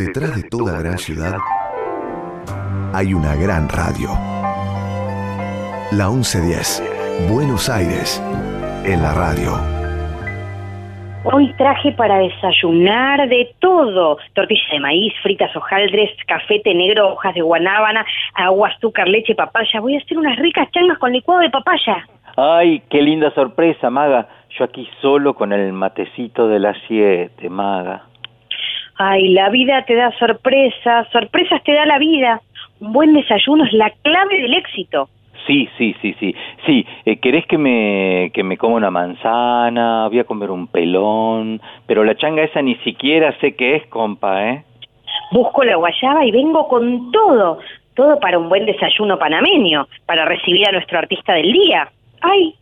Detrás de toda gran ciudad hay una gran radio. La 1110, Buenos Aires, en la radio. Hoy traje para desayunar de todo. Tortilla de maíz, fritas hojaldres, café, té negro, hojas de guanábana, agua, azúcar, leche, papaya. Voy a hacer unas ricas changas con licuado de papaya. Ay, qué linda sorpresa, Maga. Yo aquí solo con el matecito de las siete, Maga. Ay, la vida te da sorpresas, sorpresas te da la vida. Un buen desayuno es la clave del éxito. Sí, sí, sí, sí. Sí, eh, ¿querés que me, que me coma una manzana? Voy a comer un pelón. Pero la changa esa ni siquiera sé qué es, compa, ¿eh? Busco la guayaba y vengo con todo. Todo para un buen desayuno panameño, para recibir a nuestro artista del día. ¡Ay!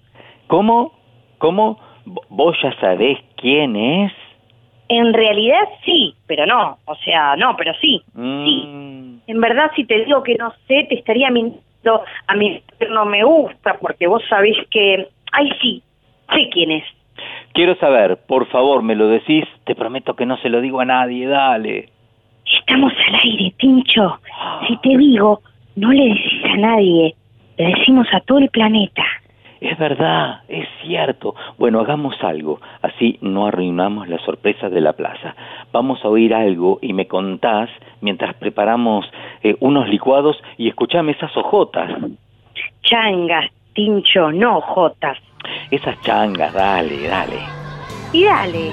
¿Cómo? ¿Cómo? ¿V- ¿Vos ya sabés quién es? En realidad sí, pero no. O sea, no, pero sí. Sí. Mm, En verdad, si te digo que no sé, te estaría mintiendo. A mí no me gusta, porque vos sabés que... Ay, sí, sé quién es. Quiero saber, por favor, me lo decís. Te prometo que no se lo digo a nadie, dale. Estamos al aire, Tincho. Si te digo, no le decís a nadie. Le decimos a todo el planeta. Es verdad, es cierto. Bueno, hagamos algo, así no arruinamos la sorpresa de la plaza. Vamos a oír algo y me contás mientras preparamos eh, unos licuados y escuchame esas ojotas. Changas, Tincho, no jotas. Esas changas, dale, dale. Y dale.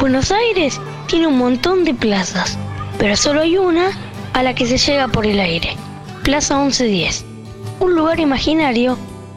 Buenos Aires tiene un montón de plazas, pero solo hay una a la que se llega por el aire. Plaza 1110. Un lugar imaginario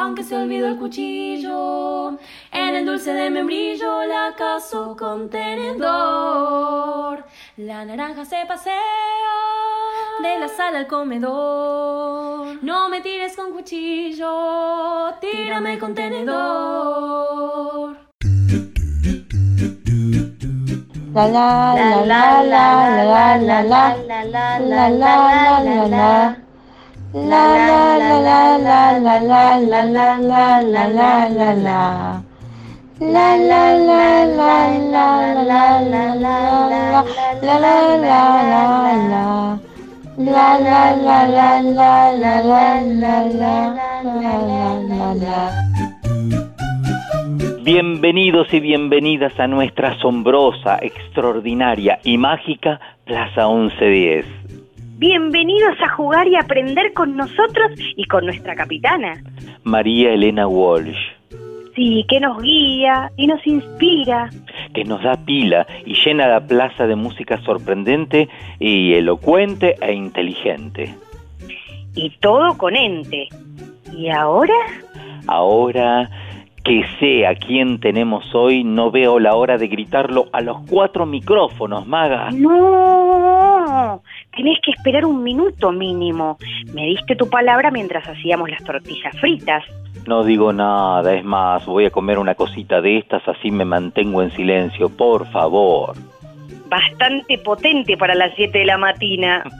Aunque se olvidó el cuchillo, en el dulce de membrillo la caso con tenedor. La naranja se pasea de la sala al comedor. No me tires con cuchillo, tírame con tenedor. La la la la la la la la la la la la la la la La la la la la la la la la la la la la La la la la la la la la la la la la la la La la la la la la la la Bienvenidos y bienvenidas a nuestra asombrosa, extraordinaria y mágica Plaza 1110. Bienvenidos a jugar y aprender con nosotros y con nuestra capitana. María Elena Walsh, Sí, que nos guía y nos inspira. que nos da pila y llena la plaza de música sorprendente y elocuente e inteligente. Y todo con ente. ¿Y ahora? Ahora que sé a quién tenemos hoy, no veo la hora de gritarlo a los cuatro micrófonos, maga. No, tenés que esperar un minuto mínimo. Me diste tu palabra mientras hacíamos las tortillas fritas. No digo nada, es más, voy a comer una cosita de estas, así me mantengo en silencio, por favor. Bastante potente para las 7 de la mañana.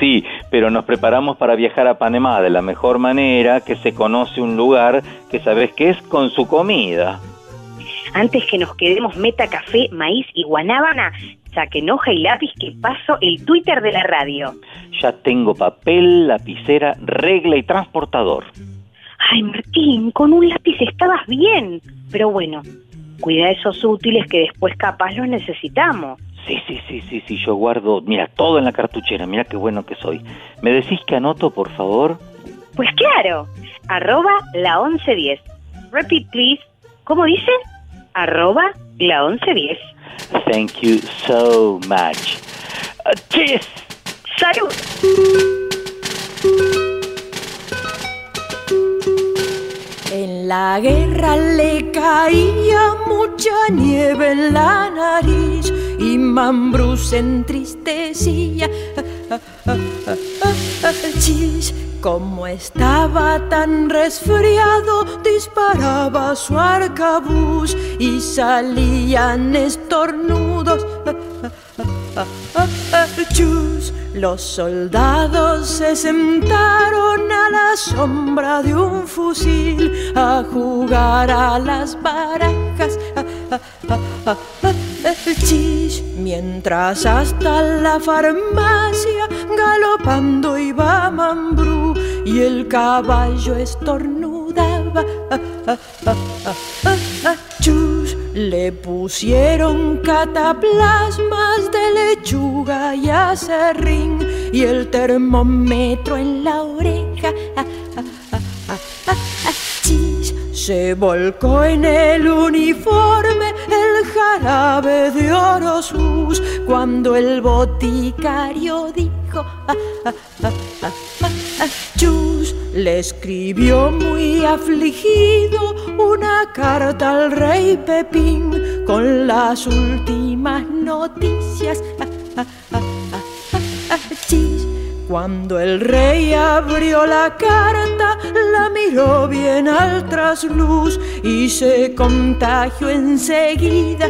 Sí, pero nos preparamos para viajar a Panamá de la mejor manera que se conoce un lugar que sabes que es con su comida. Antes que nos quedemos meta café, maíz y guanábana, saquen hoja y lápiz que paso el Twitter de la radio. Ya tengo papel, lapicera, regla y transportador. Ay, Martín, con un lápiz estabas bien. Pero bueno, cuida esos útiles que después capaz los necesitamos. Sí, sí, sí, sí, sí, yo guardo, mira, todo en la cartuchera, mira qué bueno que soy. ¿Me decís que anoto, por favor? Pues claro, arroba la 1110. Repeat, please. ¿Cómo dice? Arroba la 1110. Thank you so much. Uh, cheers. ¡Salud! En la guerra le caía mucha nieve en la nariz y Mambrú se entristecía. Chis, como estaba tan resfriado, disparaba su arcabuz y salían estornudos. Chus, los soldados se sentaron a la sombra de un fusil a jugar a las barajas. Chis, mientras hasta la farmacia galopando iba Mambrú y el caballo estornudaba. Chus, le pusieron cataplasmas de lechuga y acerrín y el termómetro en la oreja. Se volcó en el uniforme el jarabe de Orosus cuando el boticario dijo Chus le escribió muy afligido una carta al rey Pepín con las últimas noticias. Chis, cuando el rey abrió la carta, la miró bien al trasluz y se contagió enseguida.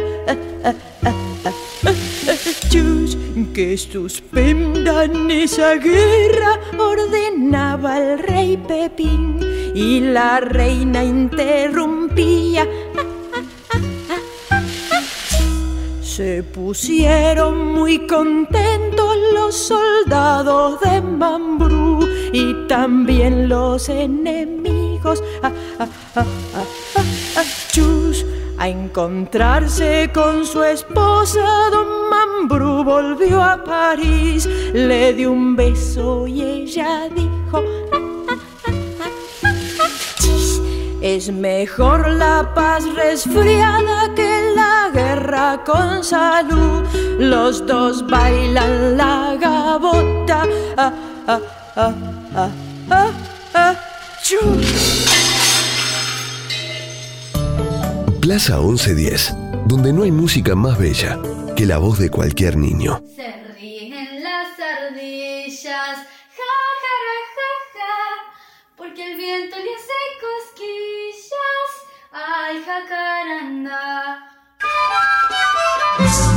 Que suspendan esa guerra, ordenaba el rey Pepín y la reina interrumpía. Se pusieron muy contentos los soldados de Mambrú y también los enemigos. Chus, a encontrarse con su esposa, don Mambrú volvió a París, le dio un beso y ella dijo, es mejor la paz resfriada que guerra con salud. Los dos bailan la gabota. Ah, ah, ah, ah, ah, ah, chus. Plaza 1110, donde no hay música más bella que la voz de cualquier niño. Se ríen las ardillas, ja, ja, ra, ja, ja, porque el viento le hace cosquillas. Ay, jacaranda. Y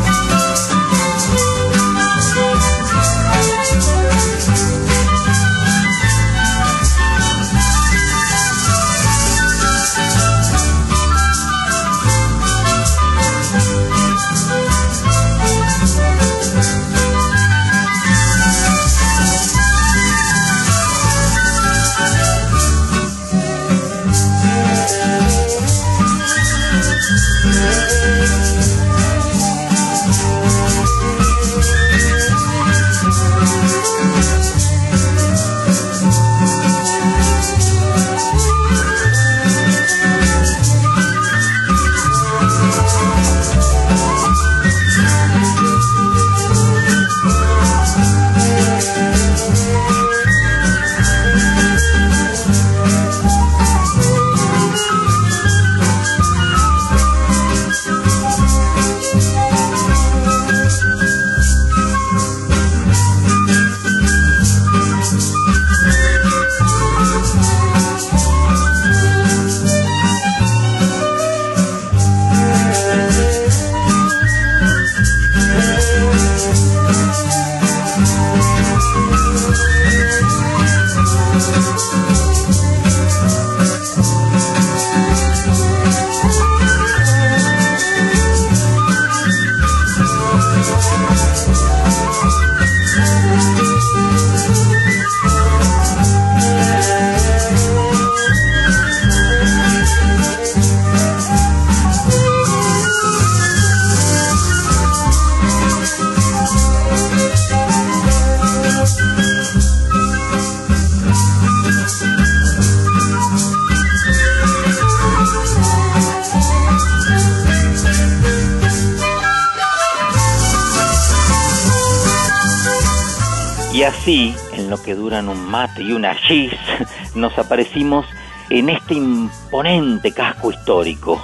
así, en lo que duran un mate y una gis, nos aparecimos en este imponente casco histórico.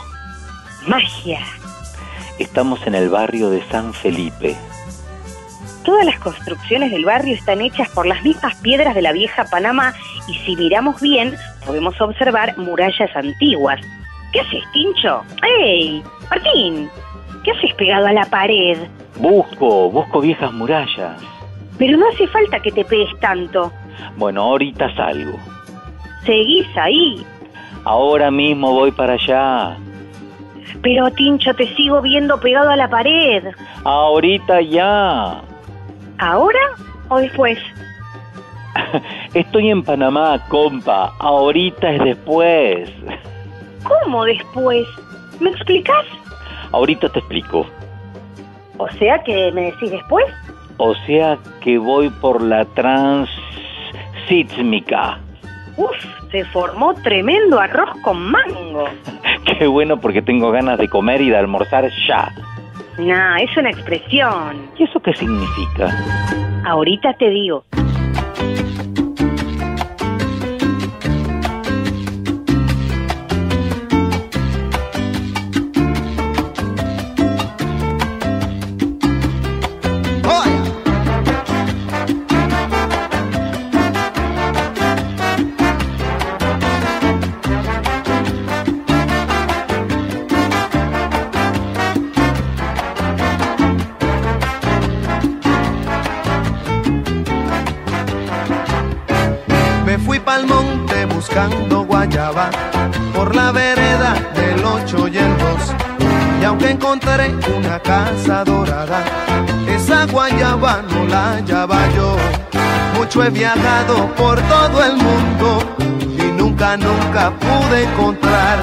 Magia. Estamos en el barrio de San Felipe. Todas las construcciones del barrio están hechas por las mismas piedras de la vieja Panamá y si miramos bien podemos observar murallas antiguas. ¿Qué haces, Tincho? ¡Ey! Martín, ¿qué haces pegado a la pared? Busco, busco viejas murallas. Pero no hace falta que te pegues tanto. Bueno, ahorita salgo. Seguís ahí. Ahora mismo voy para allá. Pero Tincho, te sigo viendo pegado a la pared. Ahorita ya. ¿Ahora o después? Estoy en Panamá, compa. Ahorita es después. ¿Cómo después? ¿Me explicas? Ahorita te explico. O sea que me decís después. O sea que voy por la transísmica. Uf, se formó tremendo arroz con mango. Qué bueno porque tengo ganas de comer y de almorzar ya. Nah, es una expresión. ¿Y eso qué significa? Ahorita te digo. Viajado por todo el mundo y nunca, nunca pude encontrar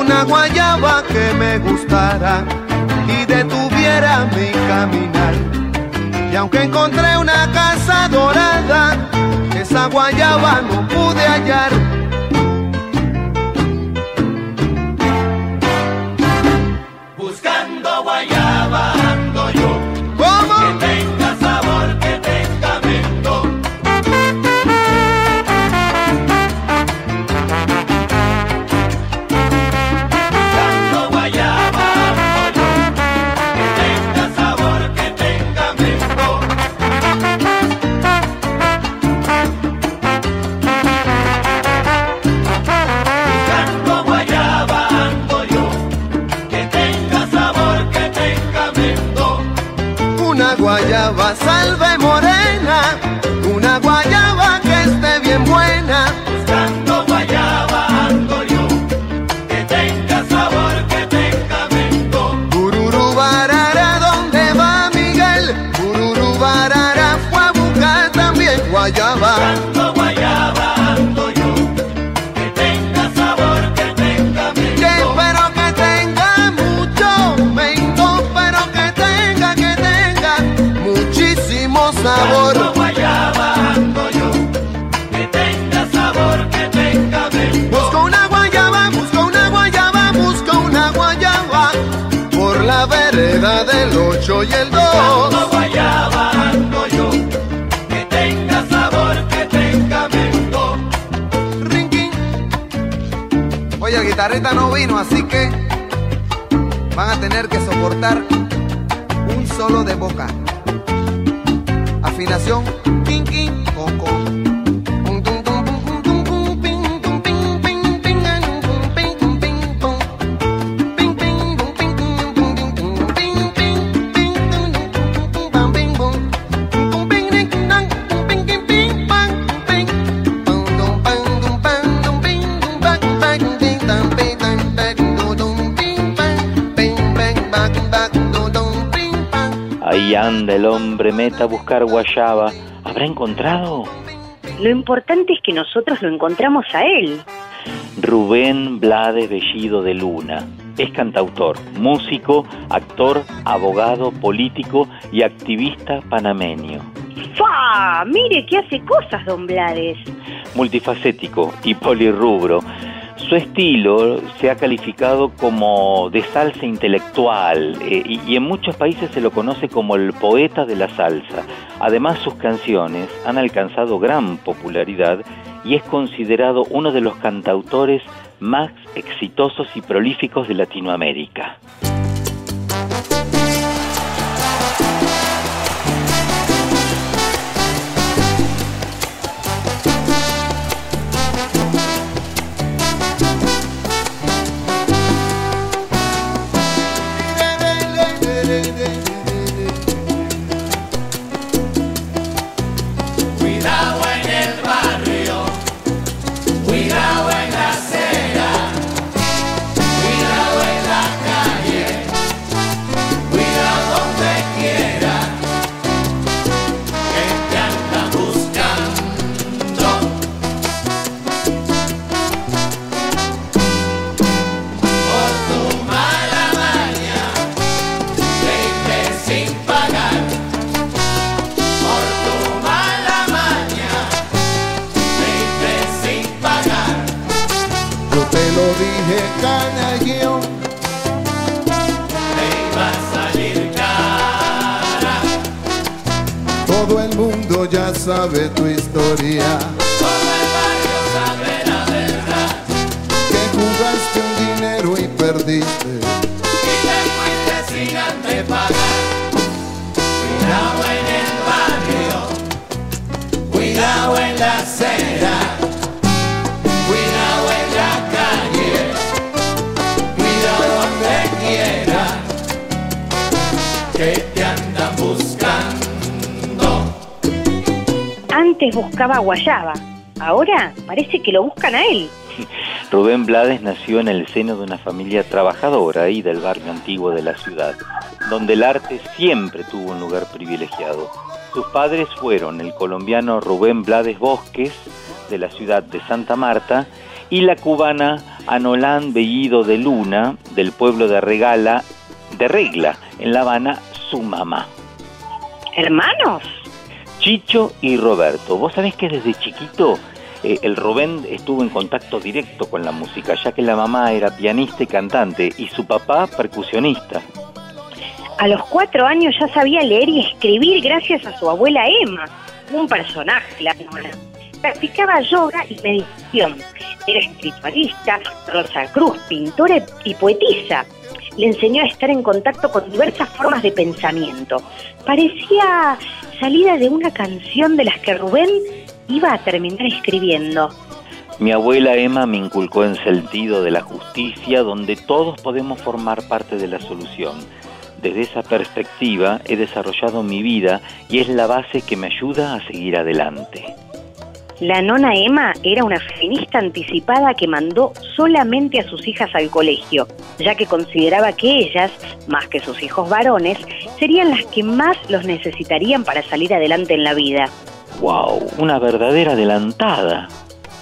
una guayaba que me gustara y detuviera mi caminar. Y aunque encontré una casa dorada, esa guayaba no pude hallar. Guitarrista no vino, así buscar guayaba. ¿Habrá encontrado? Lo importante es que nosotros lo encontramos a él. Rubén Blades Bellido de Luna. Es cantautor, músico, actor, abogado, político y activista panameño. ¡Fa! Mire que hace cosas, don Blades. Multifacético y polirrubro. Su estilo se ha calificado como de salsa intelectual eh, y, y en muchos países se lo conoce como el poeta de la salsa. Además sus canciones han alcanzado gran popularidad y es considerado uno de los cantautores más exitosos y prolíficos de Latinoamérica. Guayaba, ahora parece que lo buscan a él. Rubén Blades nació en el seno de una familia trabajadora y del barrio antiguo de la ciudad, donde el arte siempre tuvo un lugar privilegiado. Sus padres fueron el colombiano Rubén Blades Bosques, de la ciudad de Santa Marta, y la cubana Anolán Bellido de Luna, del pueblo de Regala, de Regla, en La Habana, su mamá. ¿Hermanos? Chicho y Roberto. Vos sabés que desde chiquito eh, el Rubén estuvo en contacto directo con la música, ya que la mamá era pianista y cantante y su papá percusionista. A los cuatro años ya sabía leer y escribir gracias a su abuela Emma, un personaje, la. Practicaba yoga y meditación. Era espiritualista, Rosa Cruz, pintora y poetisa. Le enseñó a estar en contacto con diversas formas de pensamiento. Parecía salida de una canción de las que Rubén iba a terminar escribiendo. Mi abuela Emma me inculcó en sentido de la justicia donde todos podemos formar parte de la solución. Desde esa perspectiva he desarrollado mi vida y es la base que me ayuda a seguir adelante. La nona Emma era una feminista anticipada que mandó solamente a sus hijas al colegio, ya que consideraba que ellas, más que sus hijos varones, serían las que más los necesitarían para salir adelante en la vida. ¡Wow! Una verdadera adelantada.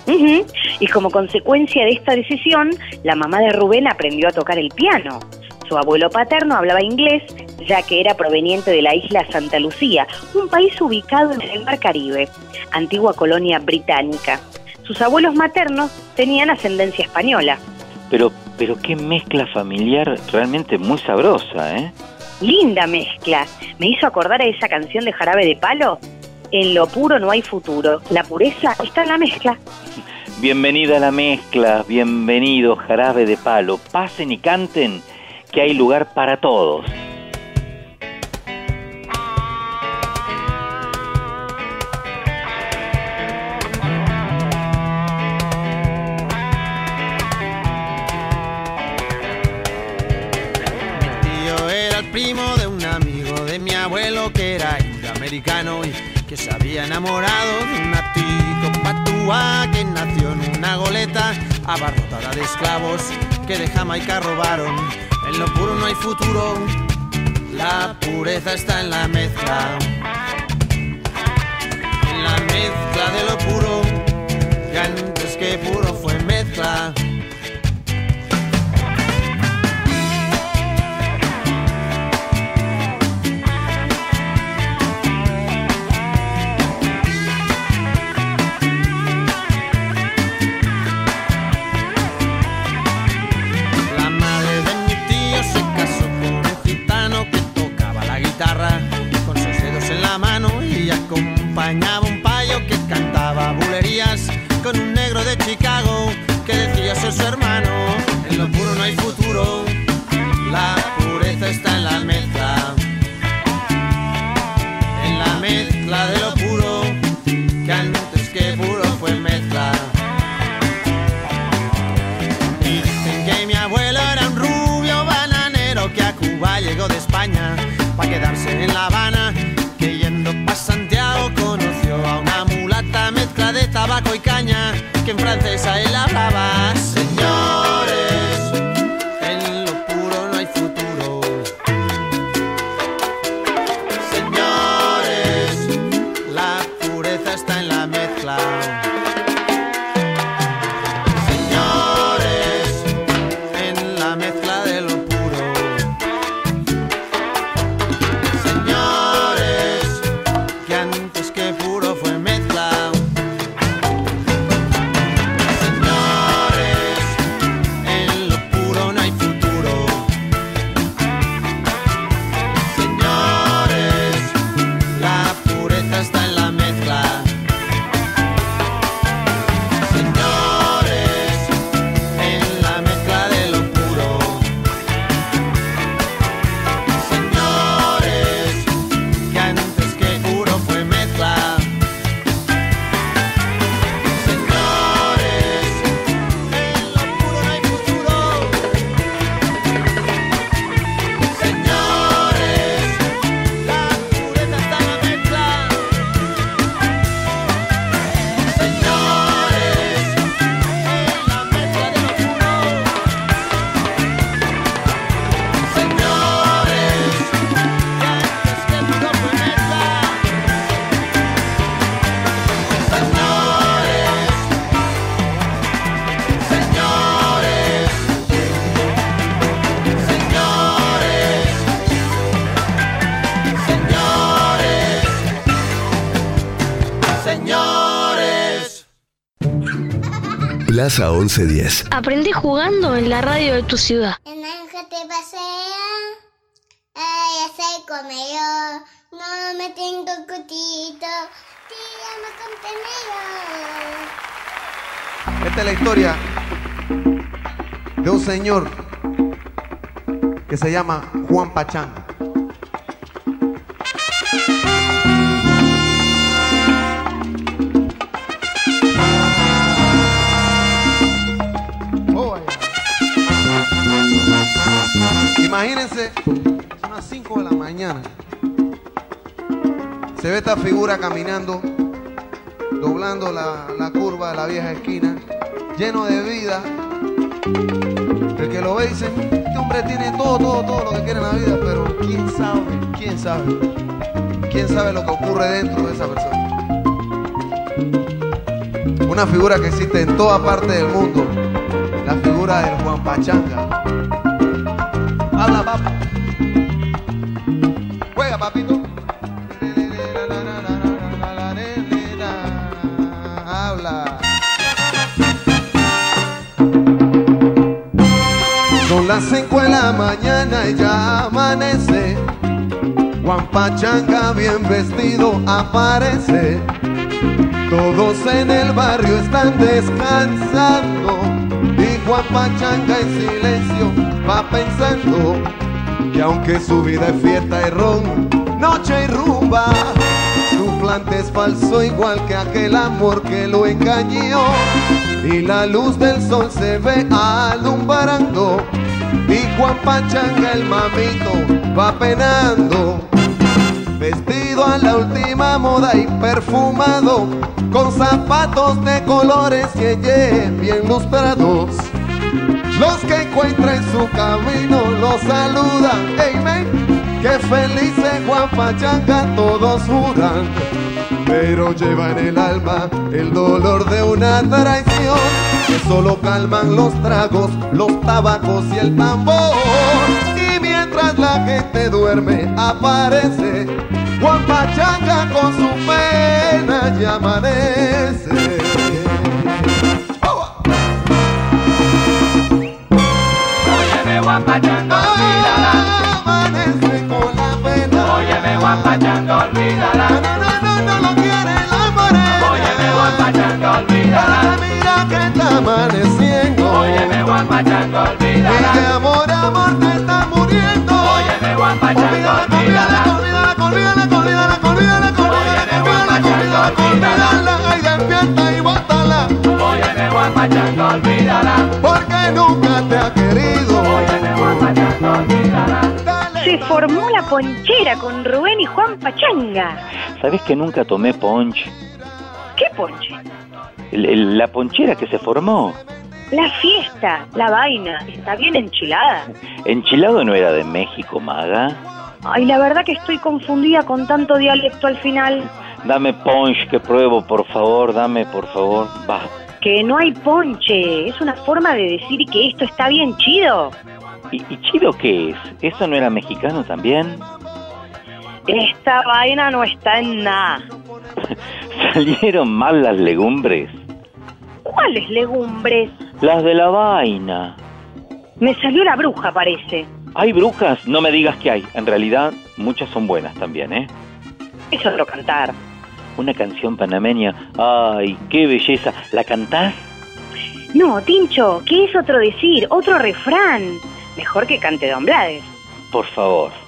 Y como consecuencia de esta decisión, la mamá de Rubén aprendió a tocar el piano. Su abuelo paterno hablaba inglés, ya que era proveniente de la isla Santa Lucía, un país ubicado en el Mar Caribe, antigua colonia británica. Sus abuelos maternos tenían ascendencia española. Pero, pero qué mezcla familiar realmente muy sabrosa, ¿eh? Linda mezcla. Me hizo acordar a esa canción de Jarabe de Palo. En lo puro no hay futuro. La pureza está en la mezcla. Bienvenida a la mezcla, bienvenido jarabe de palo. Pasen y canten, que hay lugar para todos. tío era el primo de un amigo de mi abuelo que era americano y que se había enamorado de una tico patúa que nació en una goleta abarrotada de esclavos que de Jamaica robaron. En lo puro no hay futuro, la pureza está en la mezcla. En la mezcla de lo puro, que antes que puro fue mezcla. Acompañaba un payo que cantaba bulerías con un negro de Chicago que decía ser su hermano. En lo puro no hay futuro, la pureza está en la mezcla. En la mezcla de lo puro, que antes que puro fue mezcla. Dicen que mi abuelo era un rubio bananero que a Cuba llegó de España para quedarse en La Habana. Que en francés a él hablaba. Plaza 1110. Aprendí jugando en la radio de tu ciudad. El ángel te pasea, ella se comió, no me tengo cutito, tírame con Esta es la historia de un señor que se llama Juan Pachanga. Imagínense, son las 5 de la mañana. Se ve esta figura caminando, doblando la, la curva de la vieja esquina, lleno de vida. El que lo ve dice, este hombre tiene todo, todo, todo lo que quiere en la vida, pero quién sabe, quién sabe, quién sabe lo que ocurre dentro de esa persona. Una figura que existe en toda parte del mundo, la figura del Juan Pachanga. Juega, papito. Habla. Son las 5 de la mañana y ya amanece. Juan Pachanga bien vestido aparece. Todos en el barrio están descansando. Y Juan Pachanga en silencio va pensando que aunque su vida es fiesta y ron, noche y rumba, su plante es falso igual que aquel amor que lo engañó. Y la luz del sol se ve alumbrando. Y Juan Pachanga el mamito va penando. Vestido a la última moda y perfumado, con zapatos de colores elle bien lustrados. Los que encuentra en su camino lo saludan. Hey, men, que feliz es Juan Pachanga, todos juran. Pero lleva en el alma el dolor de una traición que solo calman los tragos, los tabacos y el tambor. Y mientras la gente duerme, aparece Juan Pachanga con su pena y amanece. Pachanga, olvídala. Amanece con la pena. Óyeme Juan Pachanga, olvídala. No, no, no, no lo quiere la morena. Óyeme Juan Pachanga, olvídala. Mira que está amaneciendo. Óyeme Juan Pachanga, Y de olvídala. amor, amor te está muriendo. Óyeme Juan Pachanga, Olvídala, olvídala. olvídala, olvídala, olvídala, olvídala, olvídala, olvídala, olvídala. Ay, despierta y bótala. Óyeme Juan Pachanga, olvídala. Porque nunca te ha querido. Se formó la ponchera con Rubén y Juan Pachanga. ¿Sabés que nunca tomé ponche? ¿Qué ponche? La ponchera que se formó. La fiesta, la vaina, está bien enchilada. Enchilado no era de México, maga. Ay, la verdad que estoy confundida con tanto dialecto al final. Dame punch que pruebo, por favor, dame, por favor. Va. Que no hay ponche, es una forma de decir que esto está bien chido. ¿Y, y chido qué es? ¿Eso no era mexicano también? Esta vaina no está en nada. ¿Salieron mal las legumbres? ¿Cuáles legumbres? Las de la vaina. Me salió la bruja, parece. ¿Hay brujas? No me digas que hay. En realidad, muchas son buenas también, ¿eh? Es otro cantar. Una canción panameña. ¡Ay, qué belleza! ¿La cantás? No, Tincho, ¿qué es otro decir? Otro refrán. Mejor que cante Don Blades. Por favor.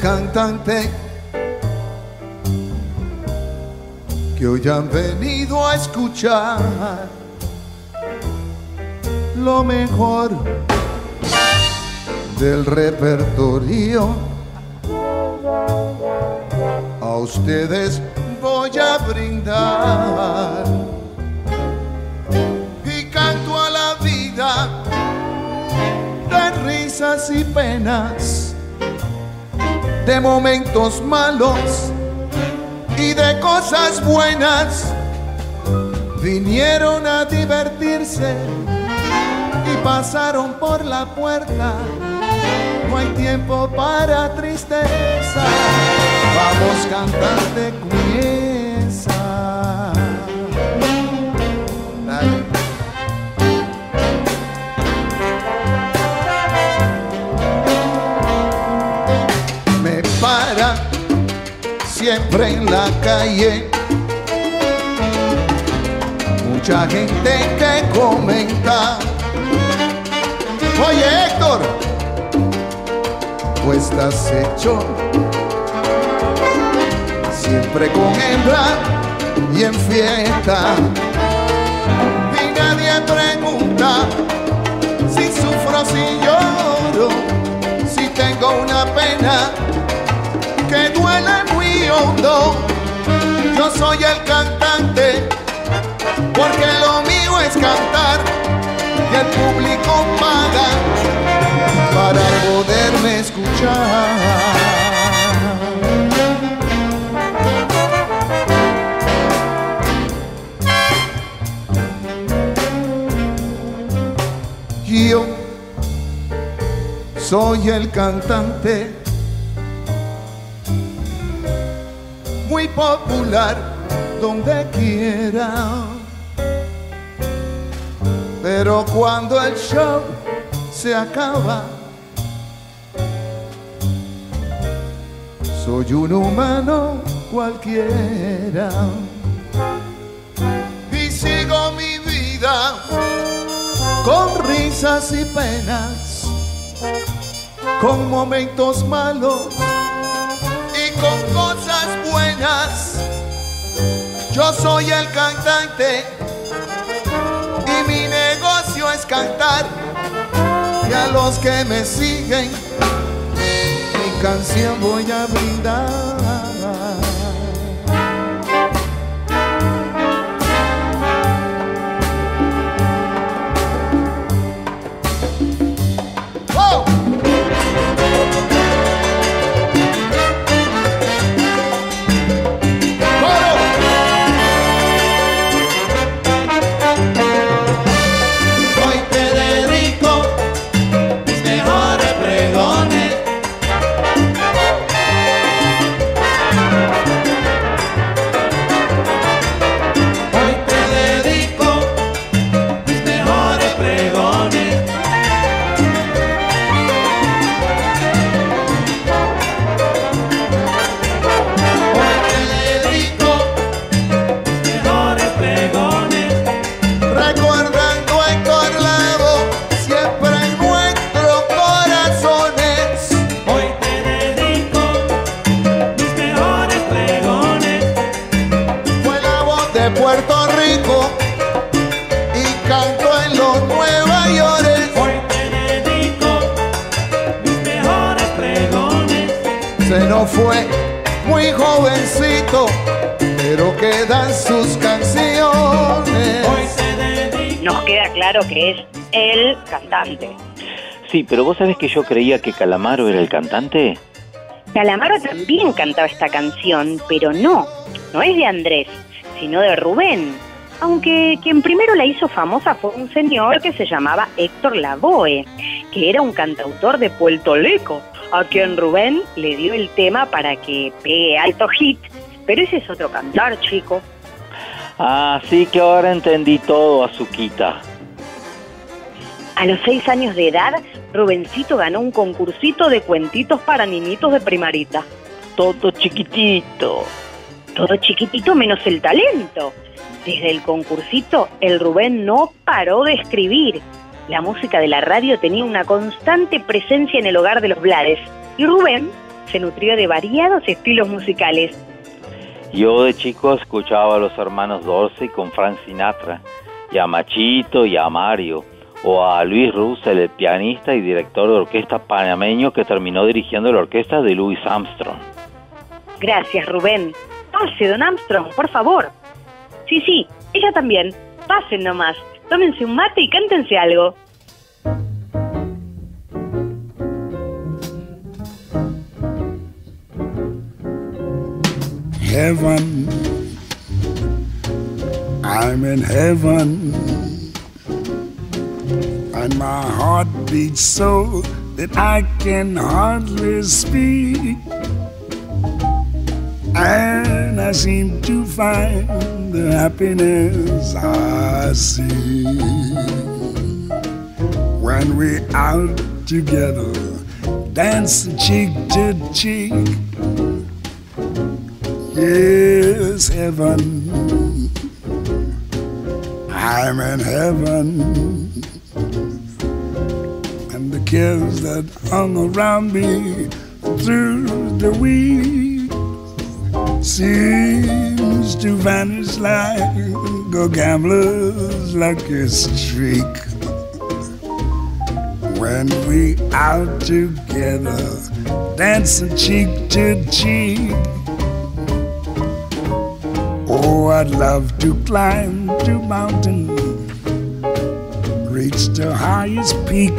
Cantante que hoy han venido a escuchar lo mejor del repertorio. A ustedes voy a brindar y canto a la vida de risas y penas, de momentos malos y de cosas buenas. Vinieron a divertirse y pasaron por la puerta. No hay tiempo para tristeza. Vamos cantante. Siempre en la calle. Mucha gente que comenta. Oye Héctor, tú estás hecho siempre con hembra y en fiesta. Y nadie pregunta si sufro, si lloro, si tengo una pena que duele muy hondo. Yo soy el cantante, porque lo mío es cantar y el público paga para poderme escuchar. Yo soy el cantante popular donde quiera. Pero cuando el show se acaba, soy un humano cualquiera. Y sigo mi vida con risas y penas, con momentos malos Yo soy el cantante y mi negocio es cantar. Y a los que me siguen, mi canción voy a brindar. Cantante. Sí, pero vos sabés que yo creía que Calamaro era el cantante. Calamaro también cantaba esta canción, pero no, no es de Andrés, sino de Rubén. Aunque quien primero la hizo famosa fue un señor que se llamaba Héctor Lavoe, que era un cantautor de Puerto Rico, a quien Rubén le dio el tema para que pegue alto hit. Pero ese es otro cantar, chico. Ah, sí que ahora entendí todo, Azuquita. A los seis años de edad, Rubencito ganó un concursito de cuentitos para niñitos de primarita. Todo chiquitito. Todo chiquitito menos el talento. Desde el concursito, el Rubén no paró de escribir. La música de la radio tenía una constante presencia en el hogar de los Blades. Y Rubén se nutrió de variados estilos musicales. Yo de chico escuchaba a los hermanos Dorsey con Frank Sinatra, y a Machito y a Mario, o a Luis Russell, el pianista y director de orquesta panameño que terminó dirigiendo la orquesta de Louis Armstrong. Gracias, Rubén. Pase, don Armstrong, por favor. Sí, sí, ella también. Pasen nomás. Tómense un mate y cántense algo. Heaven, I'm in heaven, and my heart beats so that I can hardly speak. And I seem to find the happiness I see when we're out together, dance cheek to cheek. Yes, heaven, I'm in heaven the cares that hung around me through the week seems to vanish like a gambler's lucky streak. When we out together, dancing cheek to cheek. Oh, I'd love to climb to mountain, reach the highest peak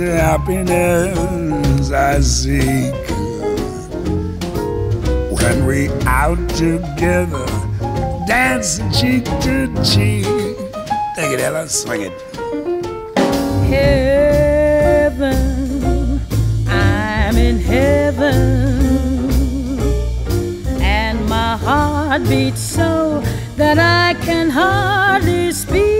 the happiness I seek when we out together, dancing cheek to cheek. Take it, Ella, swing it. Heaven, I'm in heaven, and my heart beats so that I can hardly speak.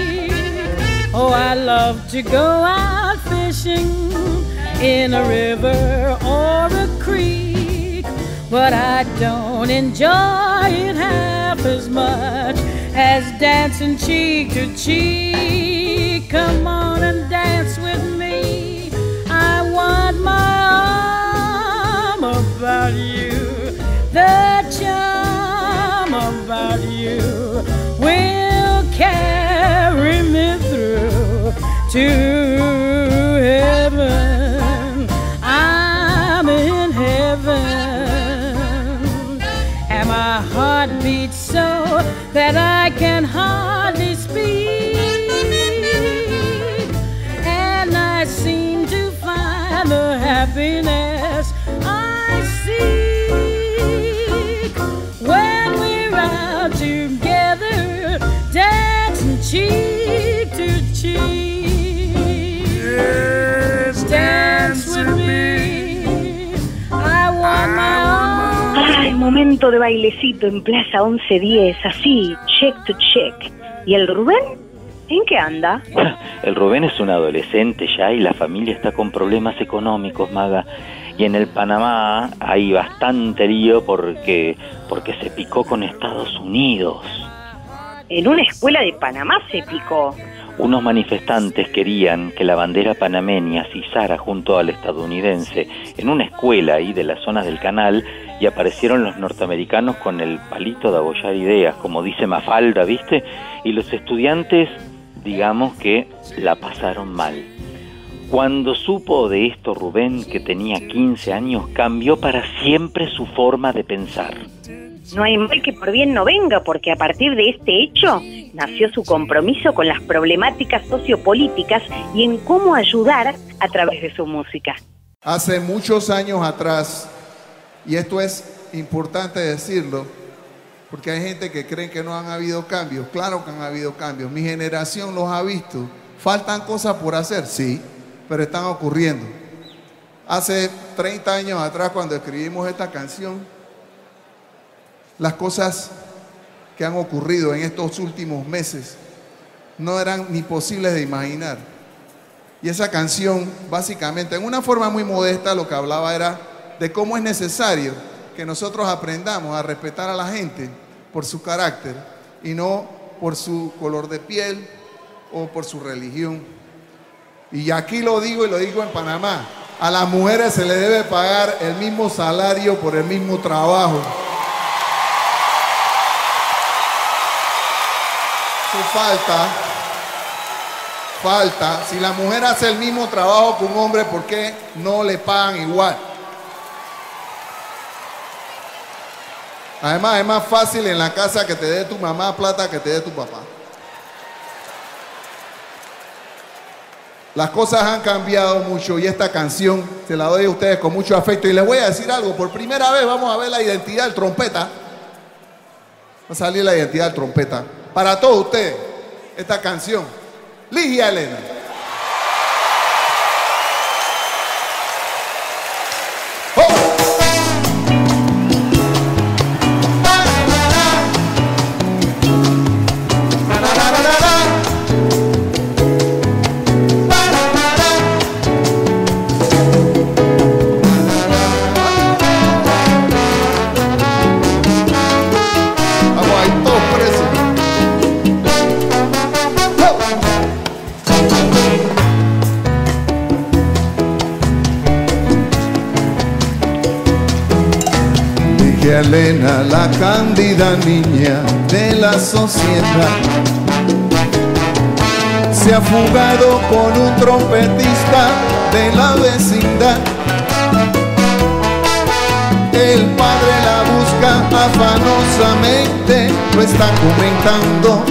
Oh, I love to go out fishing in a river or a creek, but I don't enjoy it half as much as dancing cheek to cheek. Come on and dance with me. I want my arm about you, the to momento de bailecito en Plaza 1110, así, check to check. ¿Y el Rubén? ¿En qué anda? El Rubén es un adolescente ya y la familia está con problemas económicos, Maga. Y en el Panamá hay bastante lío porque, porque se picó con Estados Unidos. En una escuela de Panamá se picó. Unos manifestantes querían que la bandera panameña izara junto al estadounidense en una escuela ahí de la zona del canal y aparecieron los norteamericanos con el palito de abollar ideas, como dice Mafalda, ¿viste? Y los estudiantes, digamos que la pasaron mal. Cuando supo de esto Rubén, que tenía 15 años, cambió para siempre su forma de pensar. No hay mal que por bien no venga, porque a partir de este hecho nació su compromiso con las problemáticas sociopolíticas y en cómo ayudar a través de su música. Hace muchos años atrás, y esto es importante decirlo, porque hay gente que cree que no han habido cambios. Claro que han habido cambios. Mi generación los ha visto. ¿Faltan cosas por hacer? Sí, pero están ocurriendo. Hace 30 años atrás, cuando escribimos esta canción, las cosas que han ocurrido en estos últimos meses no eran ni posibles de imaginar. Y esa canción, básicamente, en una forma muy modesta, lo que hablaba era de cómo es necesario que nosotros aprendamos a respetar a la gente por su carácter y no por su color de piel o por su religión. Y aquí lo digo y lo digo en Panamá, a las mujeres se le debe pagar el mismo salario por el mismo trabajo. Falta, falta. Si la mujer hace el mismo trabajo que un hombre, ¿por qué no le pagan igual? Además, es más fácil en la casa que te dé tu mamá plata que te dé tu papá. Las cosas han cambiado mucho y esta canción se la doy a ustedes con mucho afecto. Y les voy a decir algo, por primera vez vamos a ver la identidad del trompeta. Va a salir la identidad del trompeta. Para todos ustedes, esta canción. Ligia Elena. Elena, la cándida niña de la sociedad, se ha fugado con un trompetista de la vecindad. El padre la busca afanosamente, lo está comentando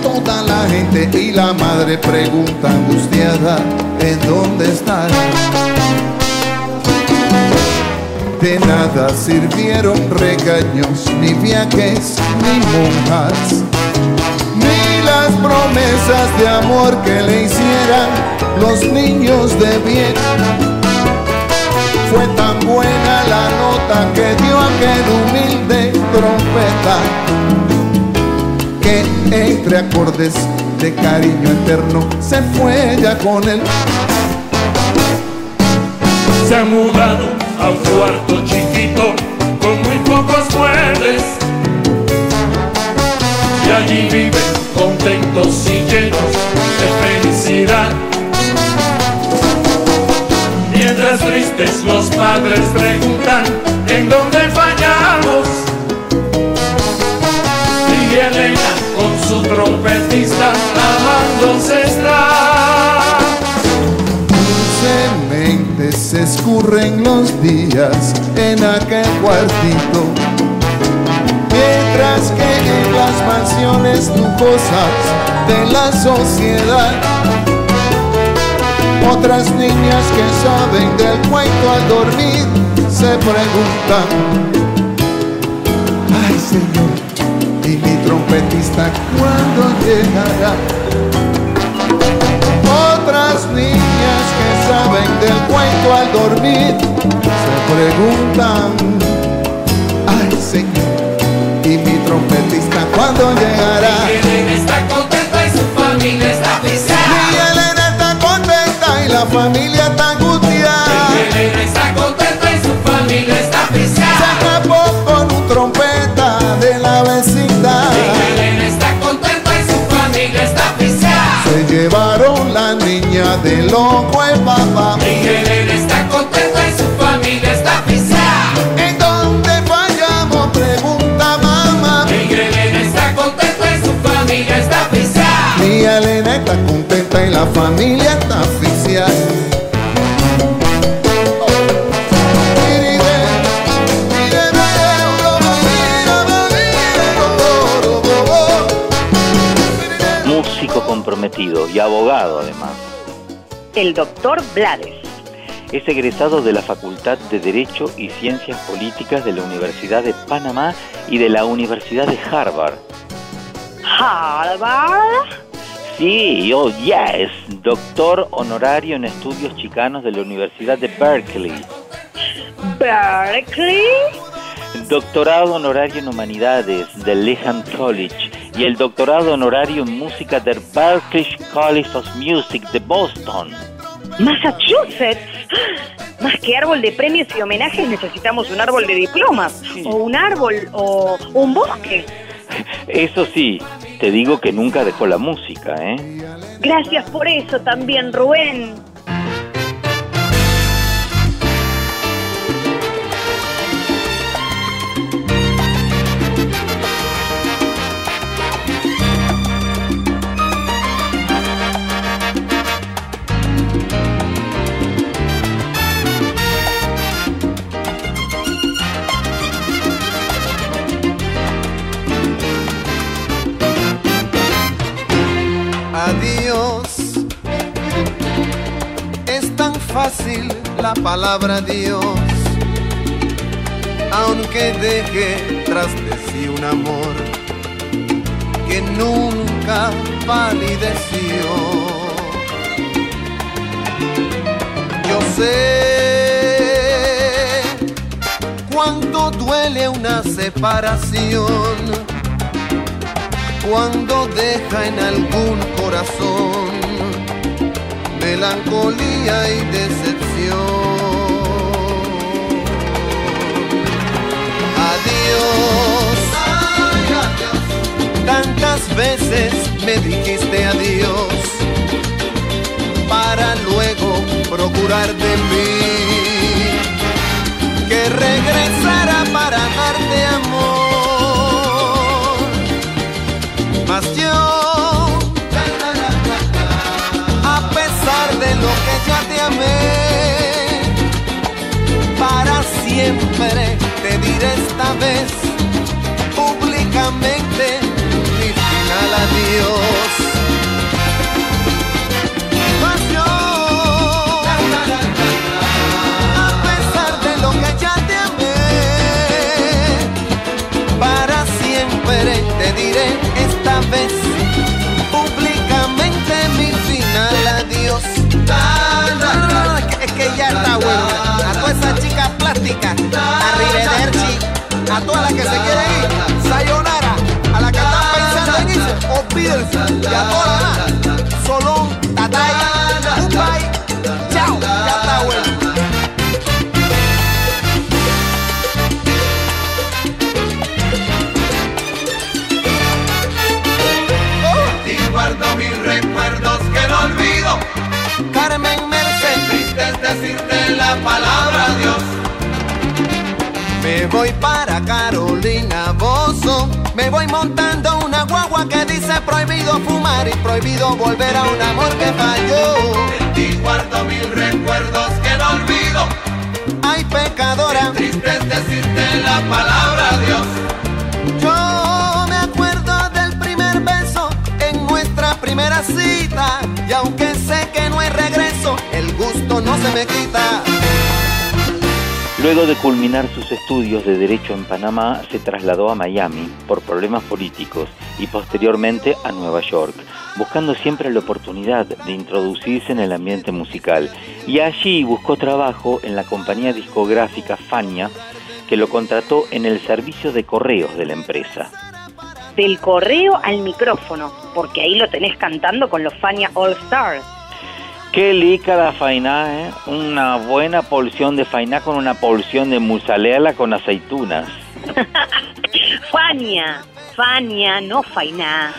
toda la gente y la madre pregunta angustiada, ¿en dónde está? De nada sirvieron regaños, ni viajes, ni monjas, ni las promesas de amor que le hicieran los niños de bien. Fue tan buena la nota que dio aquel humilde trompeta que entre acordes de cariño eterno se fue ya con él. Se han mudado a un cuarto chiquito con muy pocos muebles y allí viven contentos y llenos de felicidad. Mientras tristes los padres preguntan en dónde fallamos y Elena con su trompetista amándose está. Se escurren los días en aquel cuartito, mientras que en las mansiones lujosas de la sociedad, otras niñas que saben del cuento al dormir se preguntan, ay Señor, y mi trompetista cuándo llegará. Otras niñas saben del cuento al dormir, se preguntan, ay Señor, y mi trompetista cuando llegará. Miguelena está contenta y su familia está viciada. Miguelena está contenta y la familia está angustiada. Miguelena está contenta y su familia está viciada. Se escapó con un trompeta de la vecindad. Miguelena está contenta y su familia está viciada. Se llevaron la niña de loco el papá. Elena está contenta y su familia está pisada. ¿En dónde fallamos? Pregunta mamá. Elena está contenta y su familia está pisada. Mi Elena está contenta y la familia está. Músico comprometido y abogado además. El doctor Blades. Es egresado de la Facultad de Derecho y Ciencias Políticas de la Universidad de Panamá y de la Universidad de Harvard. Harvard. Sí, oh yes, doctor honorario en estudios chicanos de la Universidad de Berkeley. Berkeley. Doctorado honorario en humanidades del Lehman College y el doctorado honorario en música del Berklee College of Music de Boston. Massachusetts. Más que árbol de premios y homenajes necesitamos un árbol de diplomas. O un árbol o un bosque. Eso sí, te digo que nunca dejó la música, ¿eh? Gracias por eso también, Rubén. Fácil la palabra Dios, aunque deje tras de sí un amor que nunca palideció. Yo sé cuánto duele una separación cuando deja en algún corazón melancolía y decepción. Adiós, tantas veces me dijiste adiós para luego procurar de mí que regresara para darte amor. Mas yo, siempre te diré esta vez, públicamente, mi final adiós. Yo, a pesar de lo que ya te amé, para siempre te diré esta vez públicamente mi final adiós. Es que ya está bueno. Plástica, a Rivederci, a todas las que se quieren ir, sayonara, a las que están pensando en irse, olvídense, y a todas las Solón, Tatay, Goodbye, chao, ya está bueno. Guardo mis recuerdos que no olvido. Carmen Merced, Triste es decirte la palabra Dios. Voy para Carolina Bozo, me voy montando una guagua que dice prohibido fumar y prohibido volver a un amor que falló. Y guardo mil recuerdos que no olvido. Ay pecadora, Triste es decirte la palabra Dios. yo me acuerdo del primer beso en nuestra primera cita y aunque sé que no hay regreso, el gusto no se me quita. Luego de culminar sus estudios de Derecho en Panamá, se trasladó a Miami por problemas políticos y posteriormente a Nueva York, buscando siempre la oportunidad de introducirse en el ambiente musical. Y allí buscó trabajo en la compañía discográfica Fania, que lo contrató en el servicio de correos de la empresa. Del correo al micrófono, porque ahí lo tenés cantando con los Fania All Stars. Qué lica la fainá, ¿eh? Una buena porción de fainá con una porción de musalela con aceitunas. Fania, Fania, no Fainá.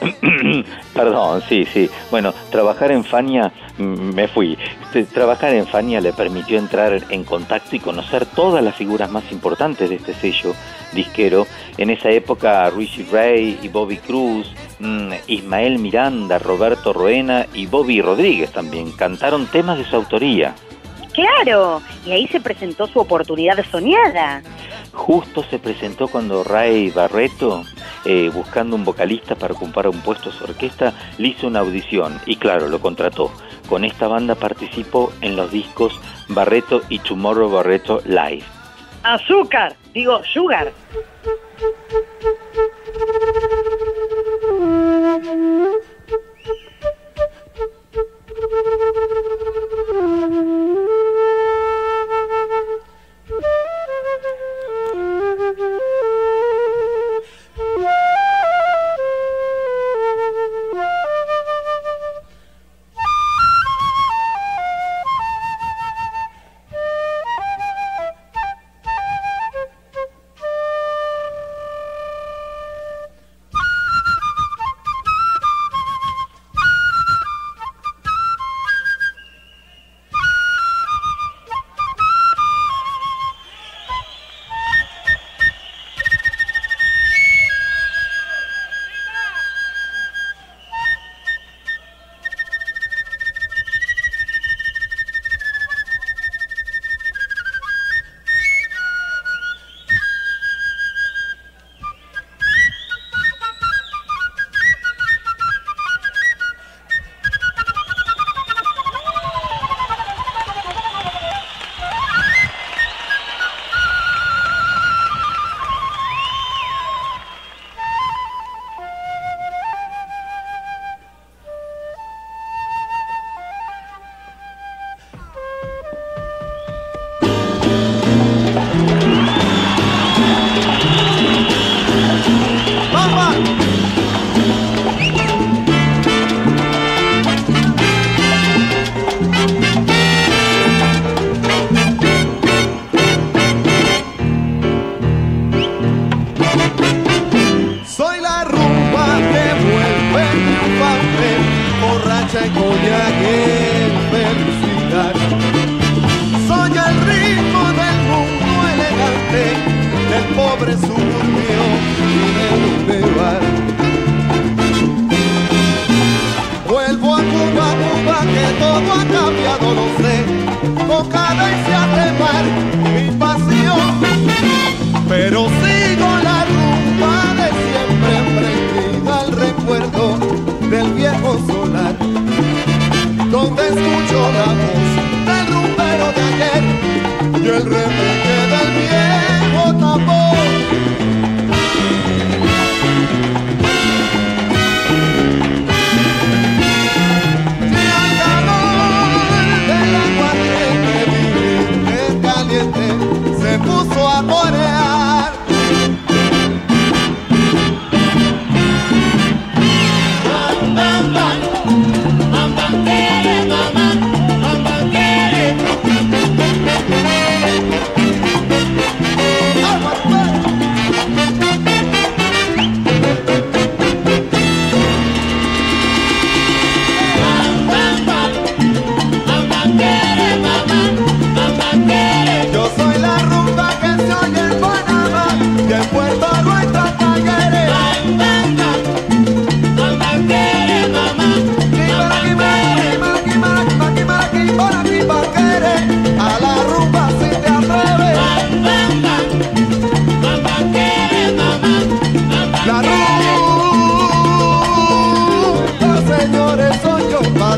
Perdón, sí, sí. Bueno, trabajar en Fania, mm, me fui. Este, Trabajar en Fania le permitió entrar en contacto y conocer todas las figuras más importantes de este sello disquero. En esa época, Richie Ray y Bobby Cruz, mm, Ismael Miranda, Roberto Roena y Bobby Rodríguez también cantaron temas de su autoría. Claro, y ahí se presentó su oportunidad soñada. Justo se presentó cuando Ray Barreto, eh, buscando un vocalista para ocupar un puesto a su orquesta, le hizo una audición y claro, lo contrató. Con esta banda participó en los discos Barreto y Tomorrow Barreto Live. Azúcar, digo, sugar.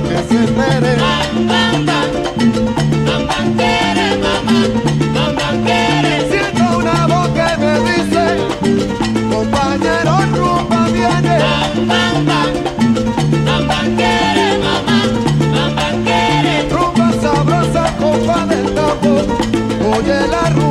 Que se entere. Siento una voz que me dice, compañero, rumba viene. Rumba sabrosa, compa del tambor. Oye, la rumba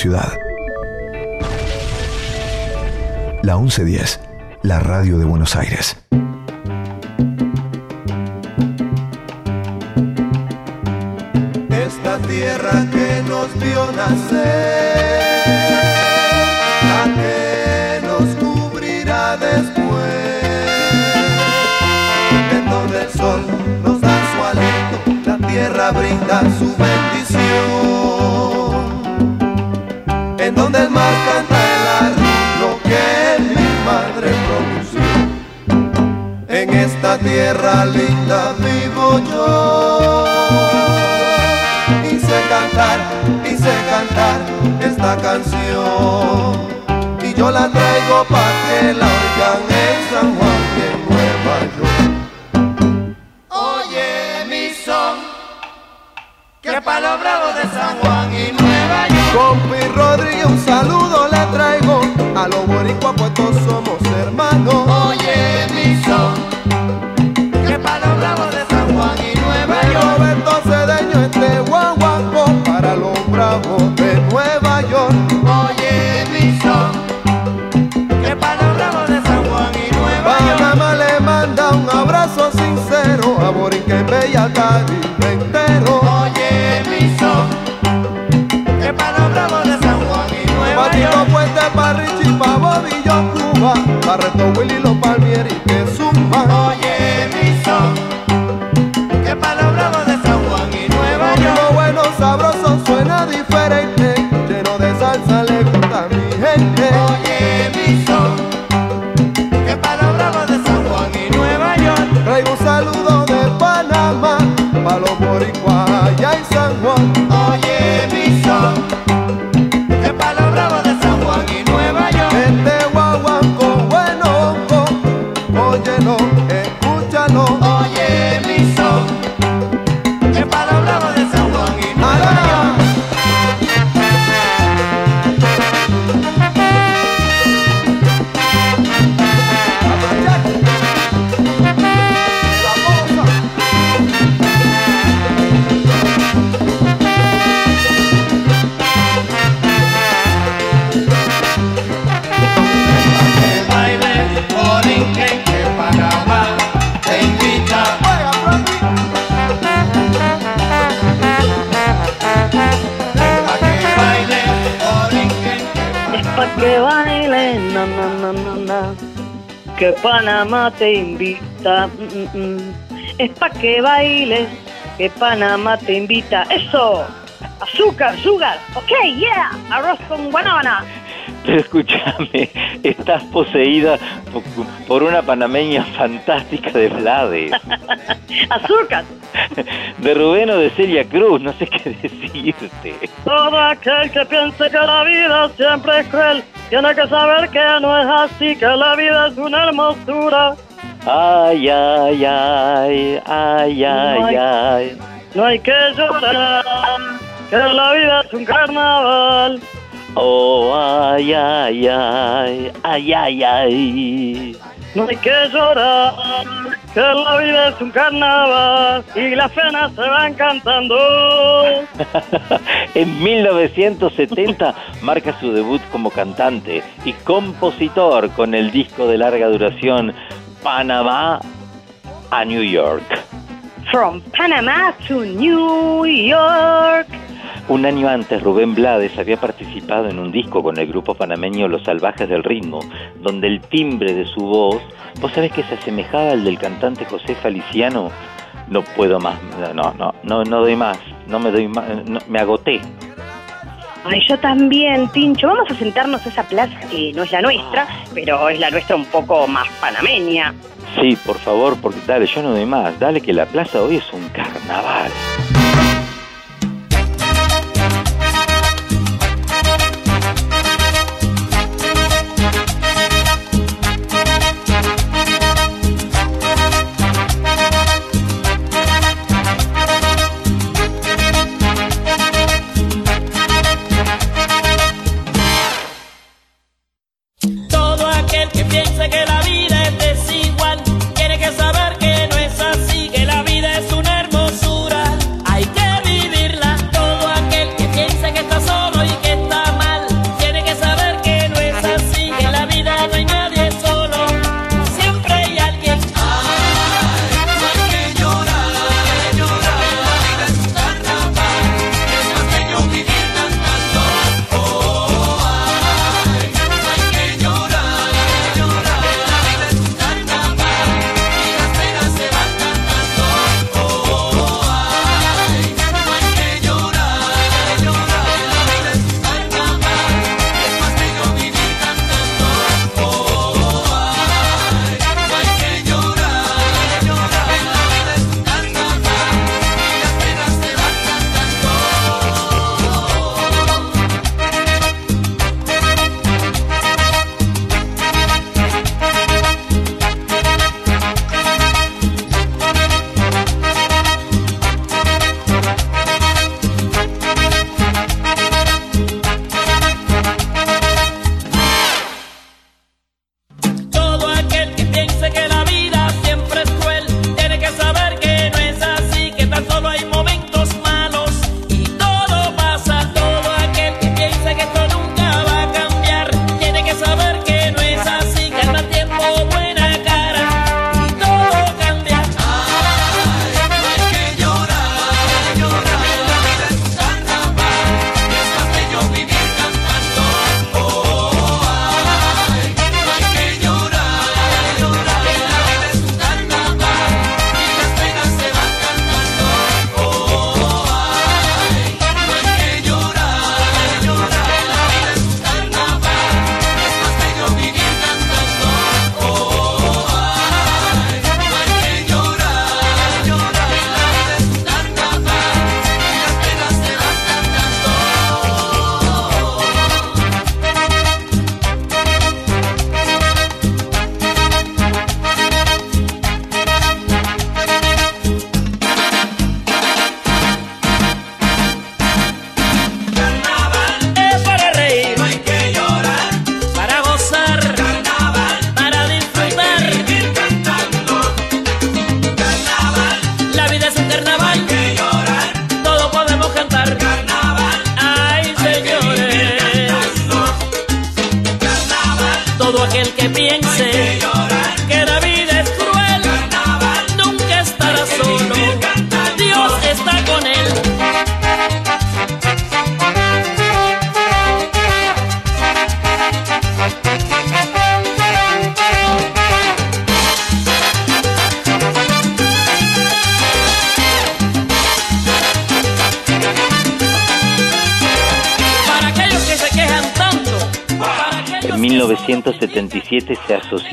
Ciudad. La 1110, la radio de Buenos Aires. Tierra linda vivo yo y cantar, y cantar esta canción. Y yo la traigo pa' que la oigan en San Juan en Nueva York. Oye, mi son, que pa' los bravos de San Juan y Nueva York. Compi Rodríguez, un saludo le traigo. A los boricuas pues todos Caribe entero. Oye, mi son, que pa' los bravos de San Juan y Nueva Patito. Puente, pa' Richie, pa' Bobillo, Cuba, pa' Reto Willy, los Palmieri, que zumba. Oye, Panamá te invita. mm, mm, mm. Es pa' que bailes, que Panamá te invita. ¡Eso! Azúcar, sugar. Ok, yeah. Arroz con guanábana. Pero escúchame, estás poseída po- por una panameña fantástica de Vlade, Azúcar. de Rubén o de Celia Cruz, no sé qué decirte. Todo aquel que piense que la vida siempre es cruel, tiene que saber que no es así, que la vida es una hermosura. Ay, ay, ay, ay, ay, ay. No hay que llorar, que la vida es un carnaval. Oh, ay, ay, ay, ay, ay, ay. No hay que llorar, que la vida es un carnaval y las penas se van cantando. en 1970 marca su debut como cantante y compositor con el disco de larga duración Panamá a New York. From Panama to New York. Un año antes, Rubén Blades había participado en un disco con el grupo panameño Los Salvajes del Ritmo, donde el timbre de su voz, vos sabés que se asemejaba al del cantante José Feliciano. No puedo más, no, no, no, no doy más, no me doy más, no, me agoté. Ay, yo también, Tincho. Vamos a sentarnos a esa plaza que no es la nuestra, pero es la nuestra un poco más panameña. Sí, por favor, porque dale, yo no doy más, dale que la plaza hoy es un carnaval.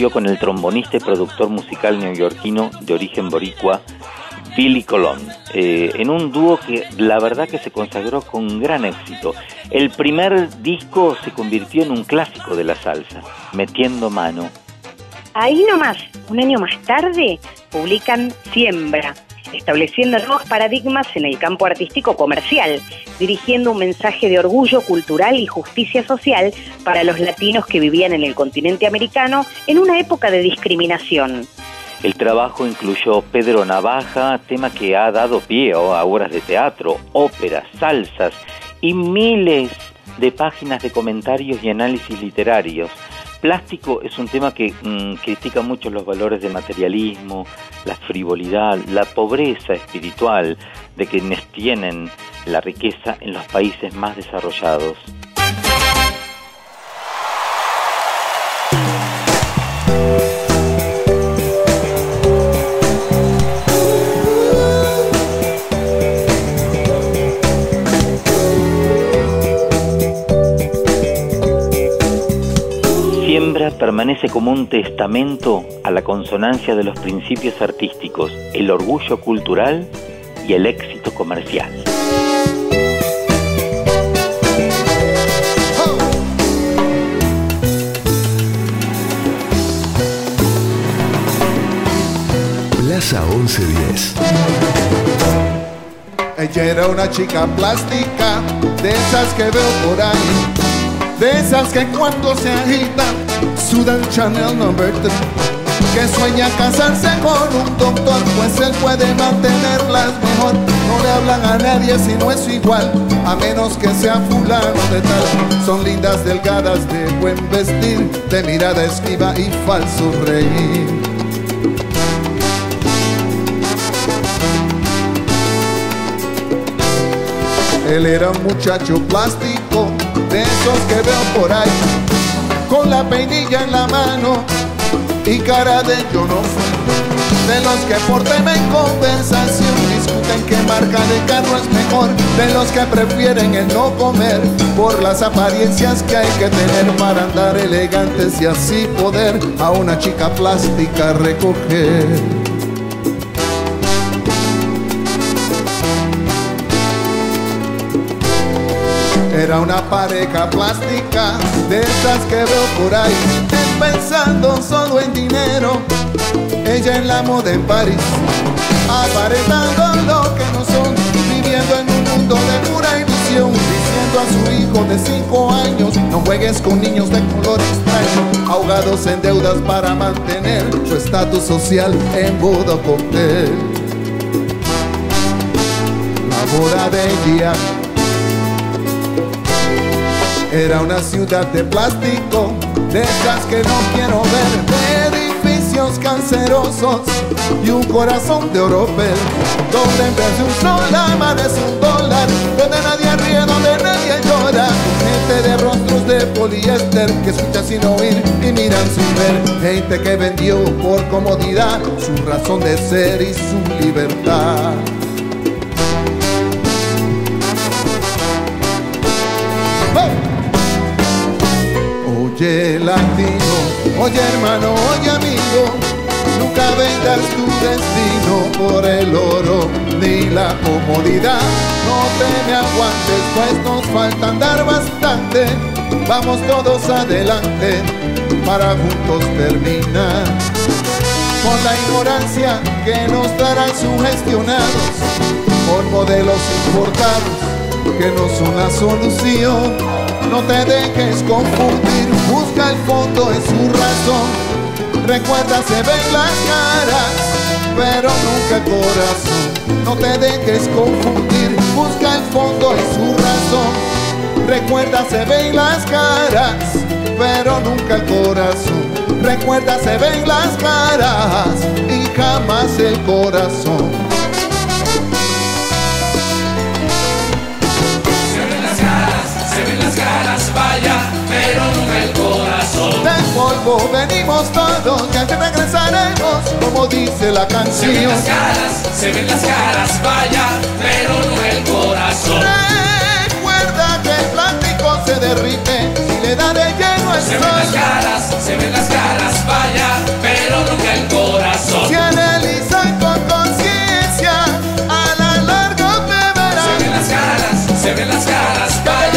Con el trombonista y productor musical neoyorquino de origen boricua, Billy Colón, eh, en un dúo que la verdad que se consagró con gran éxito. El primer disco se convirtió en un clásico de la salsa, Metiendo Mano. Ahí nomás, un año más tarde, publican Siembra, estableciendo nuevos paradigmas en el campo artístico comercial, dirigiendo un mensaje de orgullo cultural y justicia social para los latinos que vivían en el continente americano en una época de discriminación. El trabajo incluyó Pedro Navaja, tema que ha dado pie a obras de teatro, óperas, salsas y miles de páginas de comentarios y análisis literarios. Plástico es un tema que mm, critica mucho los valores del materialismo, la frivolidad, la pobreza espiritual de quienes tienen la riqueza en los países más desarrollados. Siembra permanece como un testamento a la consonancia de los principios artísticos, el orgullo cultural y el éxito comercial. Plaza 1110. Ella era una chica plástica, de esas que veo por ahí, de esas que cuando se agitan sudan Chanel number 3, que sueña casarse con un doctor, pues él puede mantenerlas mejor. No le hablan a nadie si no es igual, a menos que sea fulano de tal. Son lindas, delgadas, de buen vestir, de mirada esquiva y falso reír. Él era un muchacho plástico, de esos que veo por ahí, con la peinilla en la mano y cara de yo no fui. De los que por tema en conversación discuten qué marca de carro es mejor. De los que prefieren el no comer por las apariencias que hay que tener para andar elegantes y así poder a una chica plástica recoger. Era una pareja plástica de esas que veo por ahí, pensando solo en dinero, ella en la moda en París, aparentando lo que no son, viviendo en un mundo de pura ilusión, diciendo a su hijo de cinco años, no juegues con niños de color extraño, ahogados en deudas para mantener su estatus social en boda cóctel. La boda de ella era una ciudad de plástico, de que no quiero ver, edificios cancerosos y un corazón de oropel, donde en vez de un sol amanece un dólar, donde nadie ríe, donde nadie llora, gente de rostros de poliéster que escucha sin oír y miran sin ver, gente que vendió por comodidad su razón de ser y su libertad. Oye latino, oye hermano, oye amigo, nunca vendas tu destino por el oro ni la comodidad. No te me aguantes, pues nos falta andar bastante. Vamos todos adelante para juntos terminar. Con la ignorancia que nos darán sugestionados por modelos importados que no son la solución. No te dejes confundir, busca el fondo en su razón. Recuerda, se ven las caras, pero nunca el corazón. No te dejes confundir, busca el fondo en su razón. Recuerda, se ven las caras, pero nunca el corazón. Recuerda, se ven las caras y jamás el corazón. Las caras, vaya, pero nunca el corazón. Del polvo venimos todos, ya que regresaremos, como dice la Se ven canción. las caras, se ven las caras, vaya, pero no el corazón. Recuerda que el plástico se derrite si le da de lleno el Se ven las caras, se ven las caras, vaya, pero nunca el corazón. Si analizan con conciencia, a la larga te verán. Se ven las caras, se ven las caras, vaya,